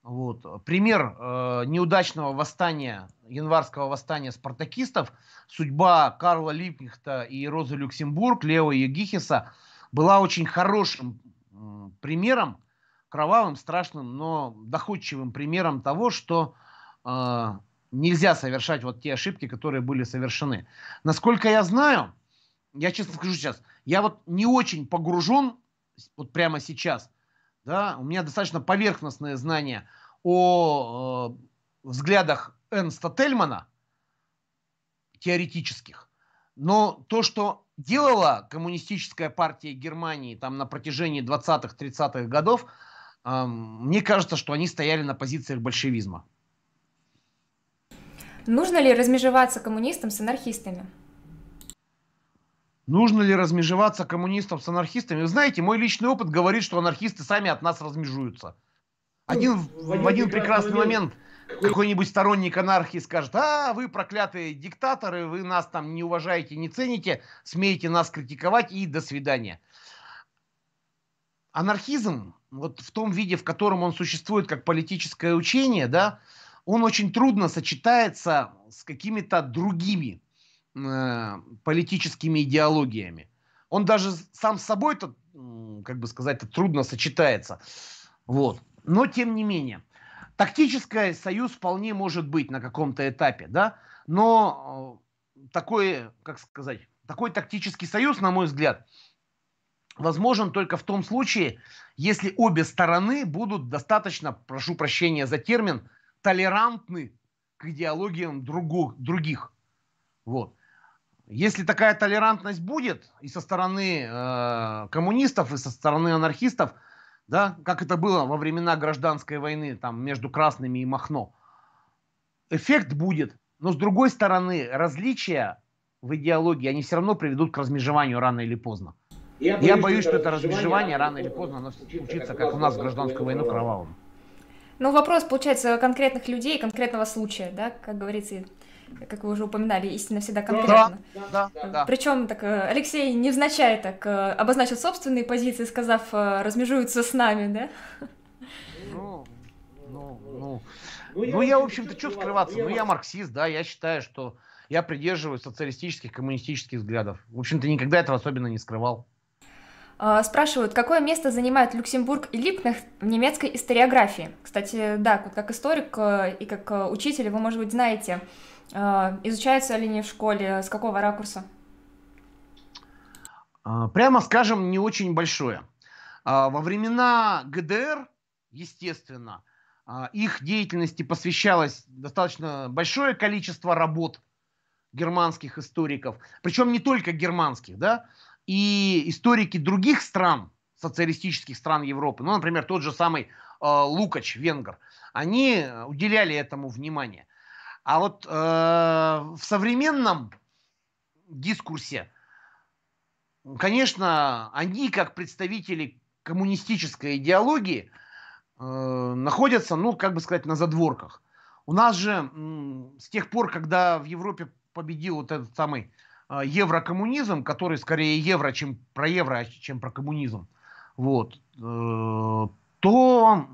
вот, пример э, неудачного восстания, январского восстания спартакистов, судьба Карла Липнихта и Розы Люксембург, Лео Егихиса была очень хорошим э, примером, кровавым, страшным, но доходчивым примером того, что э, нельзя совершать вот те ошибки, которые были совершены. Насколько я знаю, я честно скажу сейчас, я вот не очень погружен вот прямо сейчас, да, у меня достаточно поверхностное знание о э, взглядах Энста Тельмана, теоретических, но то, что делала коммунистическая партия Германии там на протяжении 20-30-х годов, э, мне кажется, что они стояли на позициях большевизма. Нужно ли размежеваться коммунистам с анархистами? Нужно ли размежеваться коммунистам с анархистами? Вы знаете, мой личный опыт говорит, что анархисты сами от нас размежуются. Ну, один, в один, в один прекрасный момент какой-нибудь сторонник анархии скажет, а, вы проклятые диктаторы, вы нас там не уважаете, не цените, смеете нас критиковать и до свидания. Анархизм, вот в том виде, в котором он существует как политическое учение, да, он очень трудно сочетается с какими-то другими э, политическими идеологиями. Он даже сам с собой-то, как бы сказать, трудно сочетается. Вот. Но тем не менее, тактический союз вполне может быть на каком-то этапе, да, но э, такой, как сказать, такой тактический союз, на мой взгляд, возможен только в том случае, если обе стороны будут достаточно, прошу прощения за термин, толерантны к идеологиям другу, других. Вот. Если такая толерантность будет и со стороны э, коммунистов, и со стороны анархистов, да, как это было во времена гражданской войны там, между красными и Махно, эффект будет. Но с другой стороны, различия в идеологии, они все равно приведут к размежеванию рано или поздно. Я боюсь, Я боюсь что это размежевание рано или поздно оно случится, как у нас в гражданскую войну, кровавым. Ну, вопрос, получается, конкретных людей, конкретного случая, да, как говорится, как вы уже упоминали, истина всегда конкретна. Да, да, да. Причем так э, Алексей невзначай так э, обозначил собственные позиции, сказав, э, размежуются с нами, да? Ну, ну, ну. Ну, я, в общем-то, что скрываться? Ну, я марксист, да, я считаю, что я придерживаюсь социалистических, коммунистических взглядов. В общем-то, никогда этого особенно не скрывал. А, спрашивают, какое место занимает Люксембург и Липкнехт в немецкой историографии? Кстати, да, как историк и как учитель вы, может быть, знаете, изучаются ли они в школе? С какого ракурса? А, прямо скажем, не очень большое. А, во времена ГДР, естественно, их деятельности посвящалось достаточно большое количество работ германских историков, причем не только германских, да, и историки других стран, социалистических стран Европы, ну, например, тот же самый э, Лукач, венгер, они уделяли этому внимание. А вот э, в современном дискурсе, конечно, они, как представители коммунистической идеологии, э, находятся, ну, как бы сказать, на задворках. У нас же с тех пор, когда в Европе победил вот этот самый э, еврокоммунизм, который скорее евро, чем про евро, чем про коммунизм, вот, э, то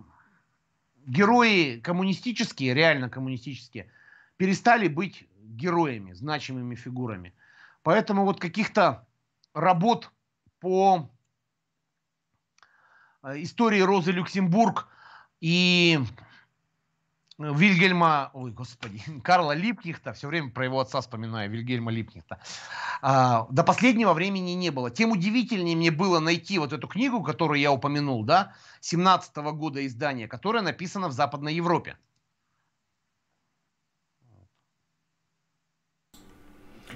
герои коммунистические, реально коммунистические, перестали быть героями, значимыми фигурами. Поэтому вот каких-то работ по э, истории Розы Люксембург и Вильгельма, ой, господи, Карла Липкихта, все время про его отца вспоминаю, Вильгельма Липкихта, а, до последнего времени не было. Тем удивительнее мне было найти вот эту книгу, которую я упомянул, да, 17 -го года издания, которая написана в Западной Европе.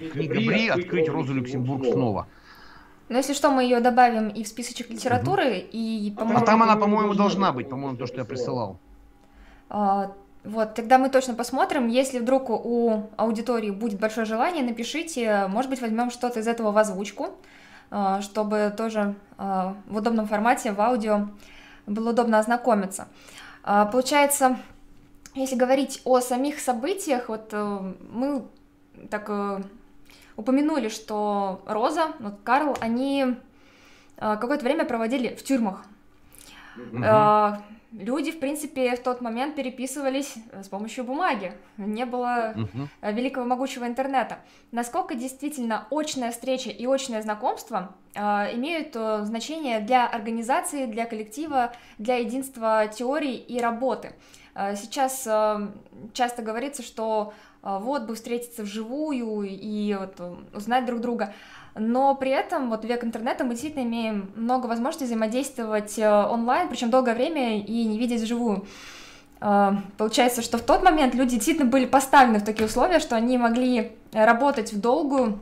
Книга Бри «Открыть Розу Люксембург снова». Но если что, мы ее добавим и в списочек литературы, угу. и, по-моему... А там она, по-моему, должна быть, по-моему, то, что я присылал. А, вот, тогда мы точно посмотрим. Если вдруг у аудитории будет большое желание, напишите, может быть, возьмем что-то из этого в озвучку, а, чтобы тоже а, в удобном формате, в аудио было удобно ознакомиться. Получается, если говорить о самих событиях, вот э, мы так э, упомянули, что Роза, вот Карл, они какое-то время проводили в тюрьмах. Mm-hmm люди, в принципе, в тот момент переписывались э, с помощью бумаги. Не было угу. великого могучего интернета. Насколько действительно очная встреча и очное знакомство э, имеют э, значение для организации, для коллектива, для единства теории и работы? Э, сейчас э, часто говорится, что э, вот бы встретиться вживую и вот, узнать друг друга но при этом вот век интернета мы действительно имеем много возможностей взаимодействовать э, онлайн, причем долгое время и не видеть вживую. Э, получается, что в тот момент люди действительно были поставлены в такие условия, что они могли работать в долгую,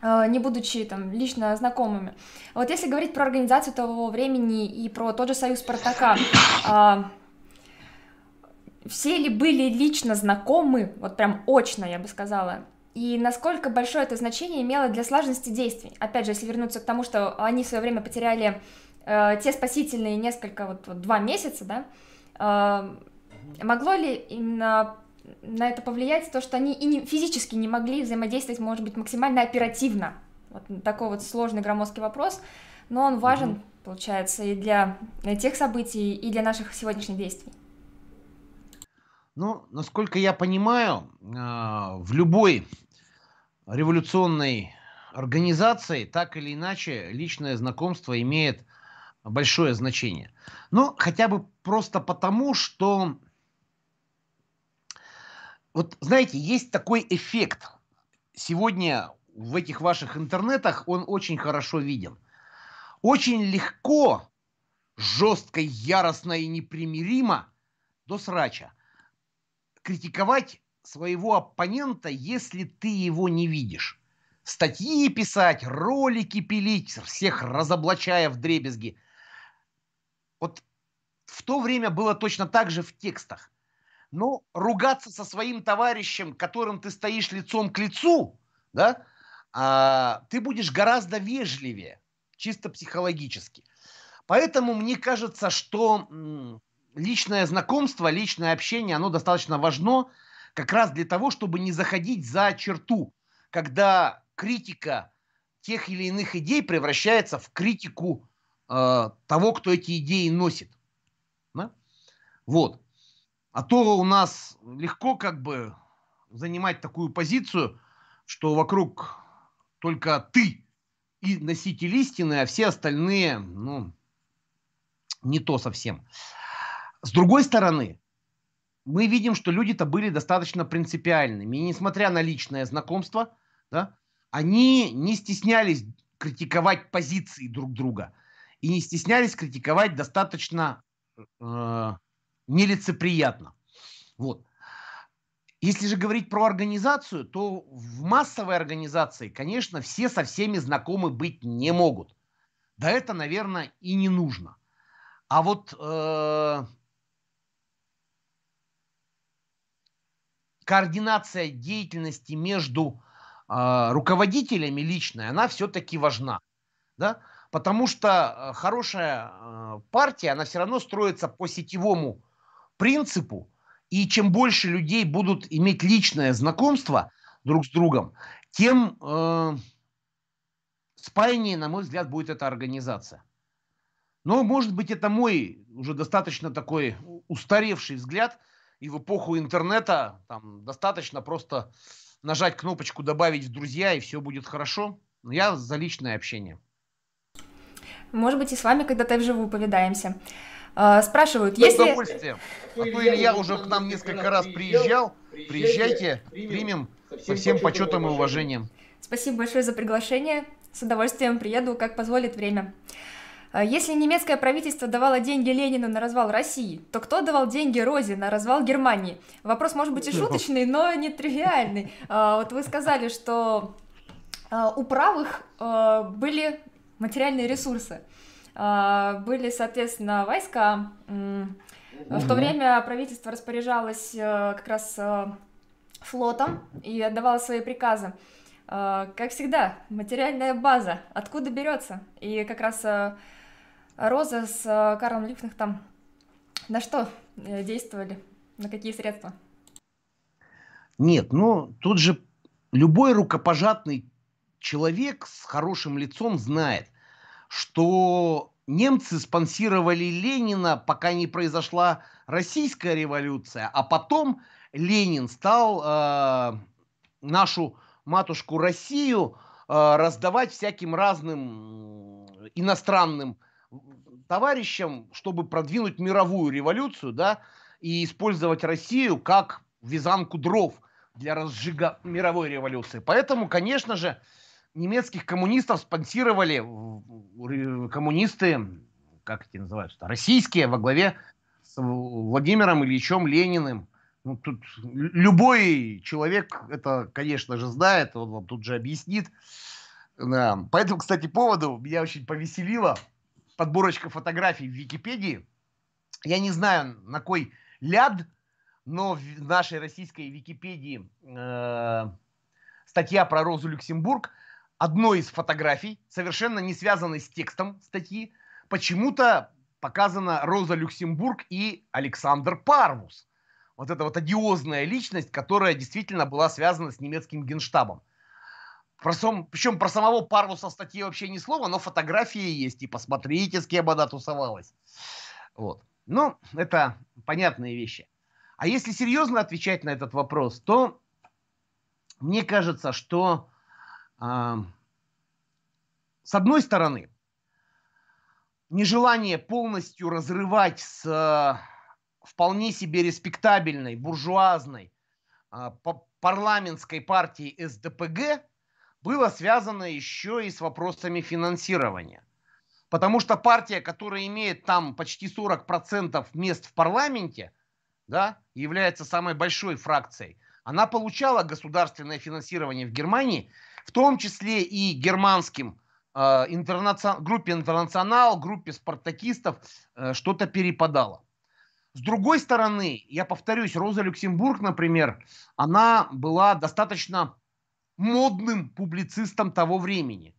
э, не будучи там лично знакомыми. Вот если говорить про организацию того времени и про тот же союз Спартака, все ли были лично знакомы, вот прям очно, я бы сказала, и насколько большое это значение имело для слаженности действий. Опять же, если вернуться к тому, что они в свое время потеряли э, те спасительные несколько, вот, вот два месяца, да, э, могло ли именно на это повлиять то, что они и не, физически не могли взаимодействовать, может быть, максимально оперативно? Вот такой вот сложный громоздкий вопрос, но он важен, угу. получается, и для тех событий, и для наших сегодняшних действий. Ну, насколько я понимаю, э, в любой революционной организации, так или иначе, личное знакомство имеет большое значение. Ну, хотя бы просто потому, что, вот знаете, есть такой эффект. Сегодня в этих ваших интернетах он очень хорошо виден. Очень легко, жестко, яростно и непримиримо до срача критиковать своего оппонента, если ты его не видишь. Статьи писать, ролики пилить, всех разоблачая в дребезги. Вот в то время было точно так же в текстах. Но ругаться со своим товарищем, которым ты стоишь лицом к лицу, да, а, ты будешь гораздо вежливее, чисто психологически. Поэтому мне кажется, что личное знакомство, личное общение, оно достаточно важно, как раз для того, чтобы не заходить за черту, когда критика тех или иных идей превращается в критику э, того, кто эти идеи носит. Да? Вот. А то у нас легко как бы занимать такую позицию, что вокруг только ты и носитель истины, а все остальные, ну, не то совсем. С другой стороны, мы видим, что люди-то были достаточно принципиальными. И несмотря на личное знакомство, да, они не стеснялись критиковать позиции друг друга. И не стеснялись критиковать достаточно э, нелицеприятно. Вот. Если же говорить про организацию, то в массовой организации, конечно, все со всеми знакомы быть не могут. Да это, наверное, и не нужно. А вот э, координация деятельности между э, руководителями личной, она все-таки важна. Да? Потому что э, хорошая э, партия, она все равно строится по сетевому принципу. И чем больше людей будут иметь личное знакомство друг с другом, тем э, спаяннее, на мой взгляд, будет эта организация. Но, может быть, это мой уже достаточно такой устаревший взгляд, и в эпоху интернета там достаточно просто нажать кнопочку «Добавить в друзья», и все будет хорошо. Но я за личное общение. Может быть, и с вами когда-то вживую повидаемся. А, спрашивают, С если... удовольствием. А то Илья уже к нам несколько раз приезжал. Приезжайте, примем со всем почетом и уважением. Спасибо большое за приглашение. С удовольствием приеду, как позволит время. А, если немецкое правительство давало деньги Ленину на развал России, то кто давал деньги Розе на развал Германии? Вопрос может быть и шуточный, но не тривиальный. Вот вы сказали, что у правых были материальные ресурсы. Были, соответственно, войска. В то время правительство распоряжалось э, как раз э, флотом и отдавало свои приказы. Как всегда, материальная база, откуда берется? И как раз э, Роза с Карлом Липнахтом на что действовали, на какие средства? Нет, ну тут же любой рукопожатный человек с хорошим лицом знает, что немцы спонсировали Ленина, пока не произошла российская революция, а потом Ленин стал э, нашу матушку Россию э, раздавать всяким разным иностранным товарищам, чтобы продвинуть мировую революцию, да, и использовать Россию как вязанку дров для разжига мировой революции. Поэтому, конечно же, немецких коммунистов спонсировали коммунисты, как эти называются, российские во главе с Владимиром Ильичем Лениным. Ну, тут любой человек это, конечно же, знает, он вам тут же объяснит. Да. По этому, кстати, поводу меня очень повеселила подборочка фотографий в Википедии. Я не знаю, на кой ляд, но в нашей российской Википедии э, статья про Розу Люксембург – одной из фотографий, совершенно не связанной с текстом статьи, почему-то показана Роза Люксембург и Александр Парвус. Вот эта вот одиозная личность, которая действительно была связана с немецким генштабом. Про сам, причем про самого Парвуса в статье вообще ни слова, но фотографии есть, и посмотрите, с кем она тусовалась. Вот. Ну, это понятные вещи. А если серьезно отвечать на этот вопрос, то мне кажется, что с одной стороны, нежелание полностью разрывать с э, вполне себе респектабельной, буржуазной а, парламентской партией СДПГ было связано еще и с вопросами финансирования. Потому что партия, которая имеет там почти 40% мест в парламенте, да, является самой большой фракцией, она получала государственное финансирование в Германии – в том числе и германским э, интернацион... группе «Интернационал», группе спартакистов э, что-то перепадало. С другой стороны, я повторюсь, Роза Люксембург, например, она была достаточно модным публицистом того времени.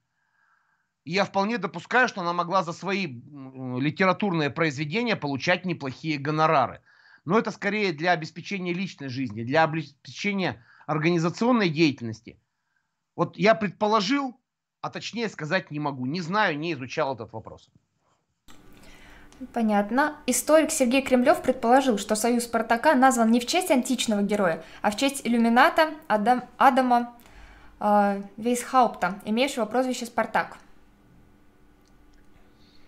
Я вполне допускаю, что она могла за свои литературные произведения получать неплохие гонорары. Но это скорее для обеспечения личной жизни, для обеспечения организационной деятельности – вот я предположил, а точнее сказать не могу. Не знаю, не изучал этот вопрос. Понятно. Историк Сергей Кремлев предположил, что союз Спартака назван не в честь античного героя, а в честь иллюмината Адам, Адама Вейсхаупта, имеющего прозвище Спартак.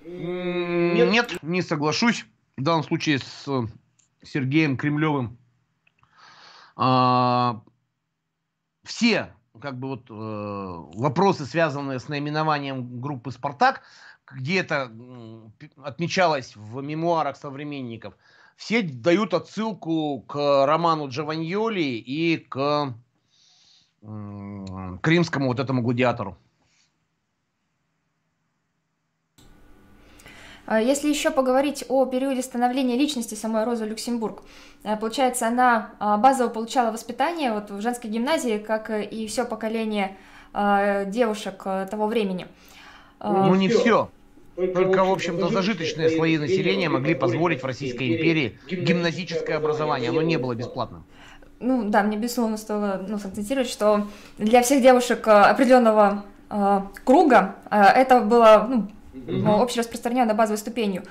Нет. Нет, не соглашусь. В данном случае с э, Сергеем Кремлевым. А, все как бы вот э, вопросы, связанные с наименованием группы «Спартак», где это отмечалось в мемуарах современников, все дают отсылку к роману Джованьоли и к крымскому вот этому гладиатору. А если еще поговорить о периоде становления личности самой Розы Люксембург, э, получается, она а, базово получала воспитание вот в женской гимназии, как и все поколение а, девушек э, того времени. Ну, не все. Только, в общем-то, зажиточные слои населения могли позволить в Российской империи гимназическое образование. Оно не было бесплатным. Ну да, мне безусловно стоило ну, сакцентировать, что для всех девушек э, определенного э, круга э, это было ну, mm-hmm. общераспространенной базовой ступенью.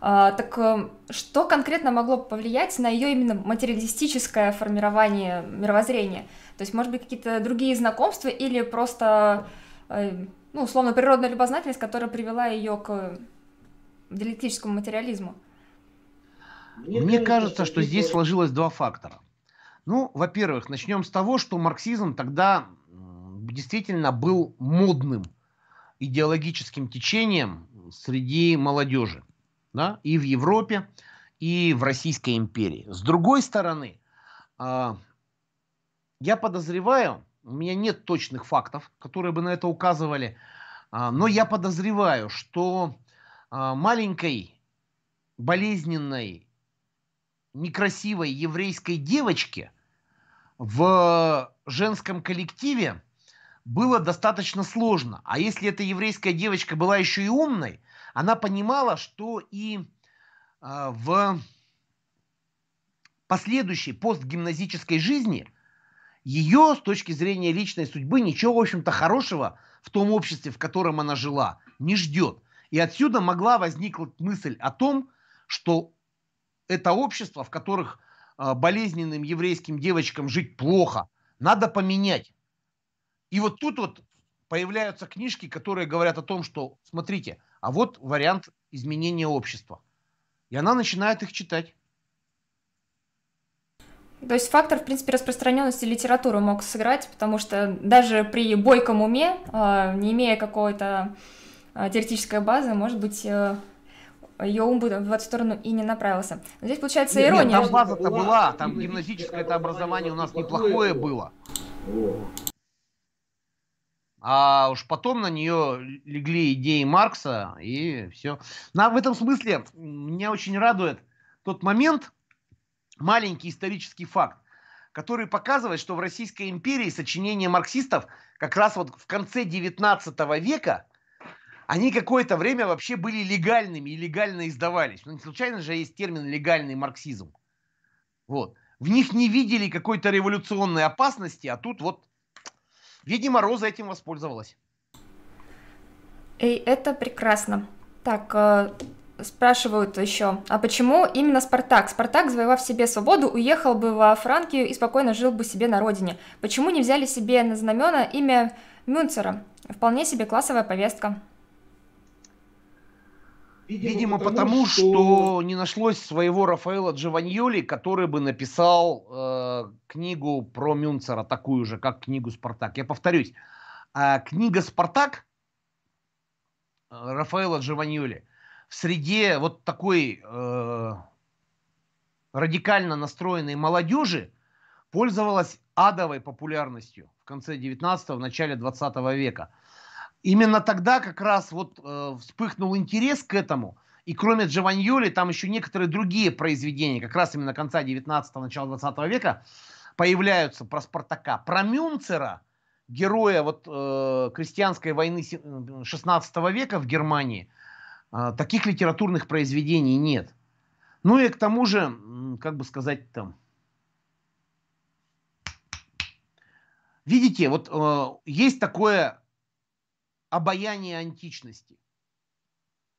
Э, так э, что конкретно могло повлиять на ее именно материалистическое формирование мировоззрения? То есть, может быть, какие-то другие знакомства или просто, э, ну, условно, природная любознательность, которая привела ее к диалектическому материализму? Мне, Мне кажется, что здесь сложилось два фактора. Ну, во-первых, начнем с того, что марксизм тогда действительно был модным идеологическим течением среди молодежи. Да? И в Европе, и в Российской империи. С другой стороны, а, я подозреваю, у меня нет точных фактов, которые бы на это указывали, а, но я подозреваю, что а, маленькой, болезненной, некрасивой еврейской девочке в женском коллективе было достаточно сложно. А если эта еврейская девочка была еще и умной, она понимала, что и э, в последующей постгимназической жизни ее с точки зрения личной судьбы ничего, в общем-то, хорошего в том обществе, в котором она жила, не ждет. И отсюда могла возникнуть мысль о том, что это общество, в которых болезненным еврейским девочкам жить плохо, надо поменять. И вот тут вот появляются книжки, которые говорят о том, что, смотрите, а вот вариант изменения общества. И она начинает их читать. То есть фактор, в принципе, распространенности литературы мог сыграть, потому что даже при бойком уме, а, не имея какой-то а, теоретической базы, может быть, э, ее ум бы в эту сторону и не направился. Но здесь получается нет, ирония. Нет, там база-то была, там гимназическое это образование у нас неплохое было. А уж потом на нее легли идеи Маркса и все. Но в этом смысле меня очень радует тот момент, маленький исторический факт, который показывает, что в Российской империи сочинения марксистов как раз вот в конце 19 века они какое-то время вообще были легальными и легально издавались. Ну, не случайно же есть термин «легальный марксизм». Вот. В них не видели какой-то революционной опасности, а тут вот, видимо, Роза этим воспользовалась. И это прекрасно. Так, э, Спрашивают еще, а почему именно Спартак? Спартак, завоевав себе свободу, уехал бы во Франкию и спокойно жил бы себе на родине. Почему не взяли себе на знамена имя Мюнцера? Вполне себе классовая повестка. Видимо, потому что... что не нашлось своего Рафаэла Джованьоли, который бы написал э, книгу про Мюнцера, такую же, как книгу «Спартак». Я повторюсь, э, книга «Спартак» Рафаэла Джованьоли – в среде вот такой э, радикально настроенной молодежи пользовалась адовой популярностью в конце 19-го, в начале 20 века. Именно тогда как раз вот э, вспыхнул интерес к этому. И кроме Джованьоли, там еще некоторые другие произведения, как раз именно конца 19-го, начала 20 века, появляются про Спартака. Про Мюнцера, героя вот, э, крестьянской войны 16 века в Германии – а, таких литературных произведений нет. Ну и к тому же, как бы сказать там, видите, вот э, есть такое обаяние античности.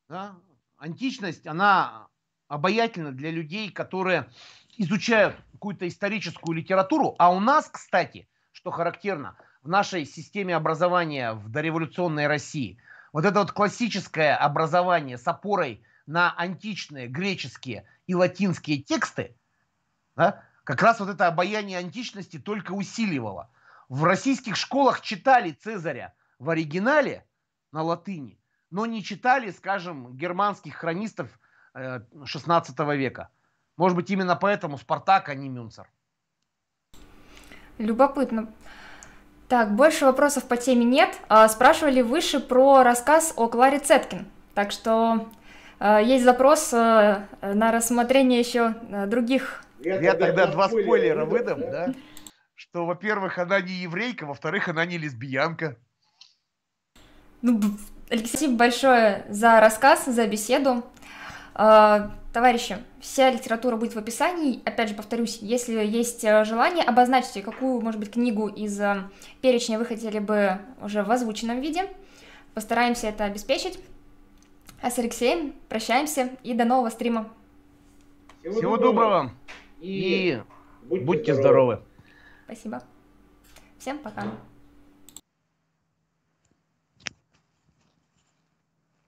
Да? Античность, она обаятельна для людей, которые изучают какую-то историческую литературу. А у нас, кстати, что характерно, в нашей системе образования в дореволюционной России – вот это вот классическое образование с опорой на античные греческие и латинские тексты, да, как раз вот это обаяние античности только усиливало. В российских школах читали Цезаря в оригинале на латыни, но не читали, скажем, германских хронистов 16 э, века. Может быть, именно поэтому Спартак, а не Мюнцер. Любопытно. Так, больше вопросов по теме нет. А, спрашивали выше про рассказ о Кларе Цеткин. Так что а, есть запрос а, на рассмотрение еще других. Я, Я тогда два спойлера выдам, да? Что, во-первых, она не еврейка, во-вторых, она не лесбиянка. Ну, Алексей, большое за рассказ, за беседу. Товарищи, вся литература будет в описании. Опять же, повторюсь, если есть э, желание, обозначьте, какую, может быть, книгу из э, перечня вы хотели бы уже в озвученном виде. Постараемся это обеспечить. А с Алексеем прощаемся и до нового стрима. Всего, Всего доброго. И, и будьте, будьте здоровы. здоровы. Спасибо. Всем пока.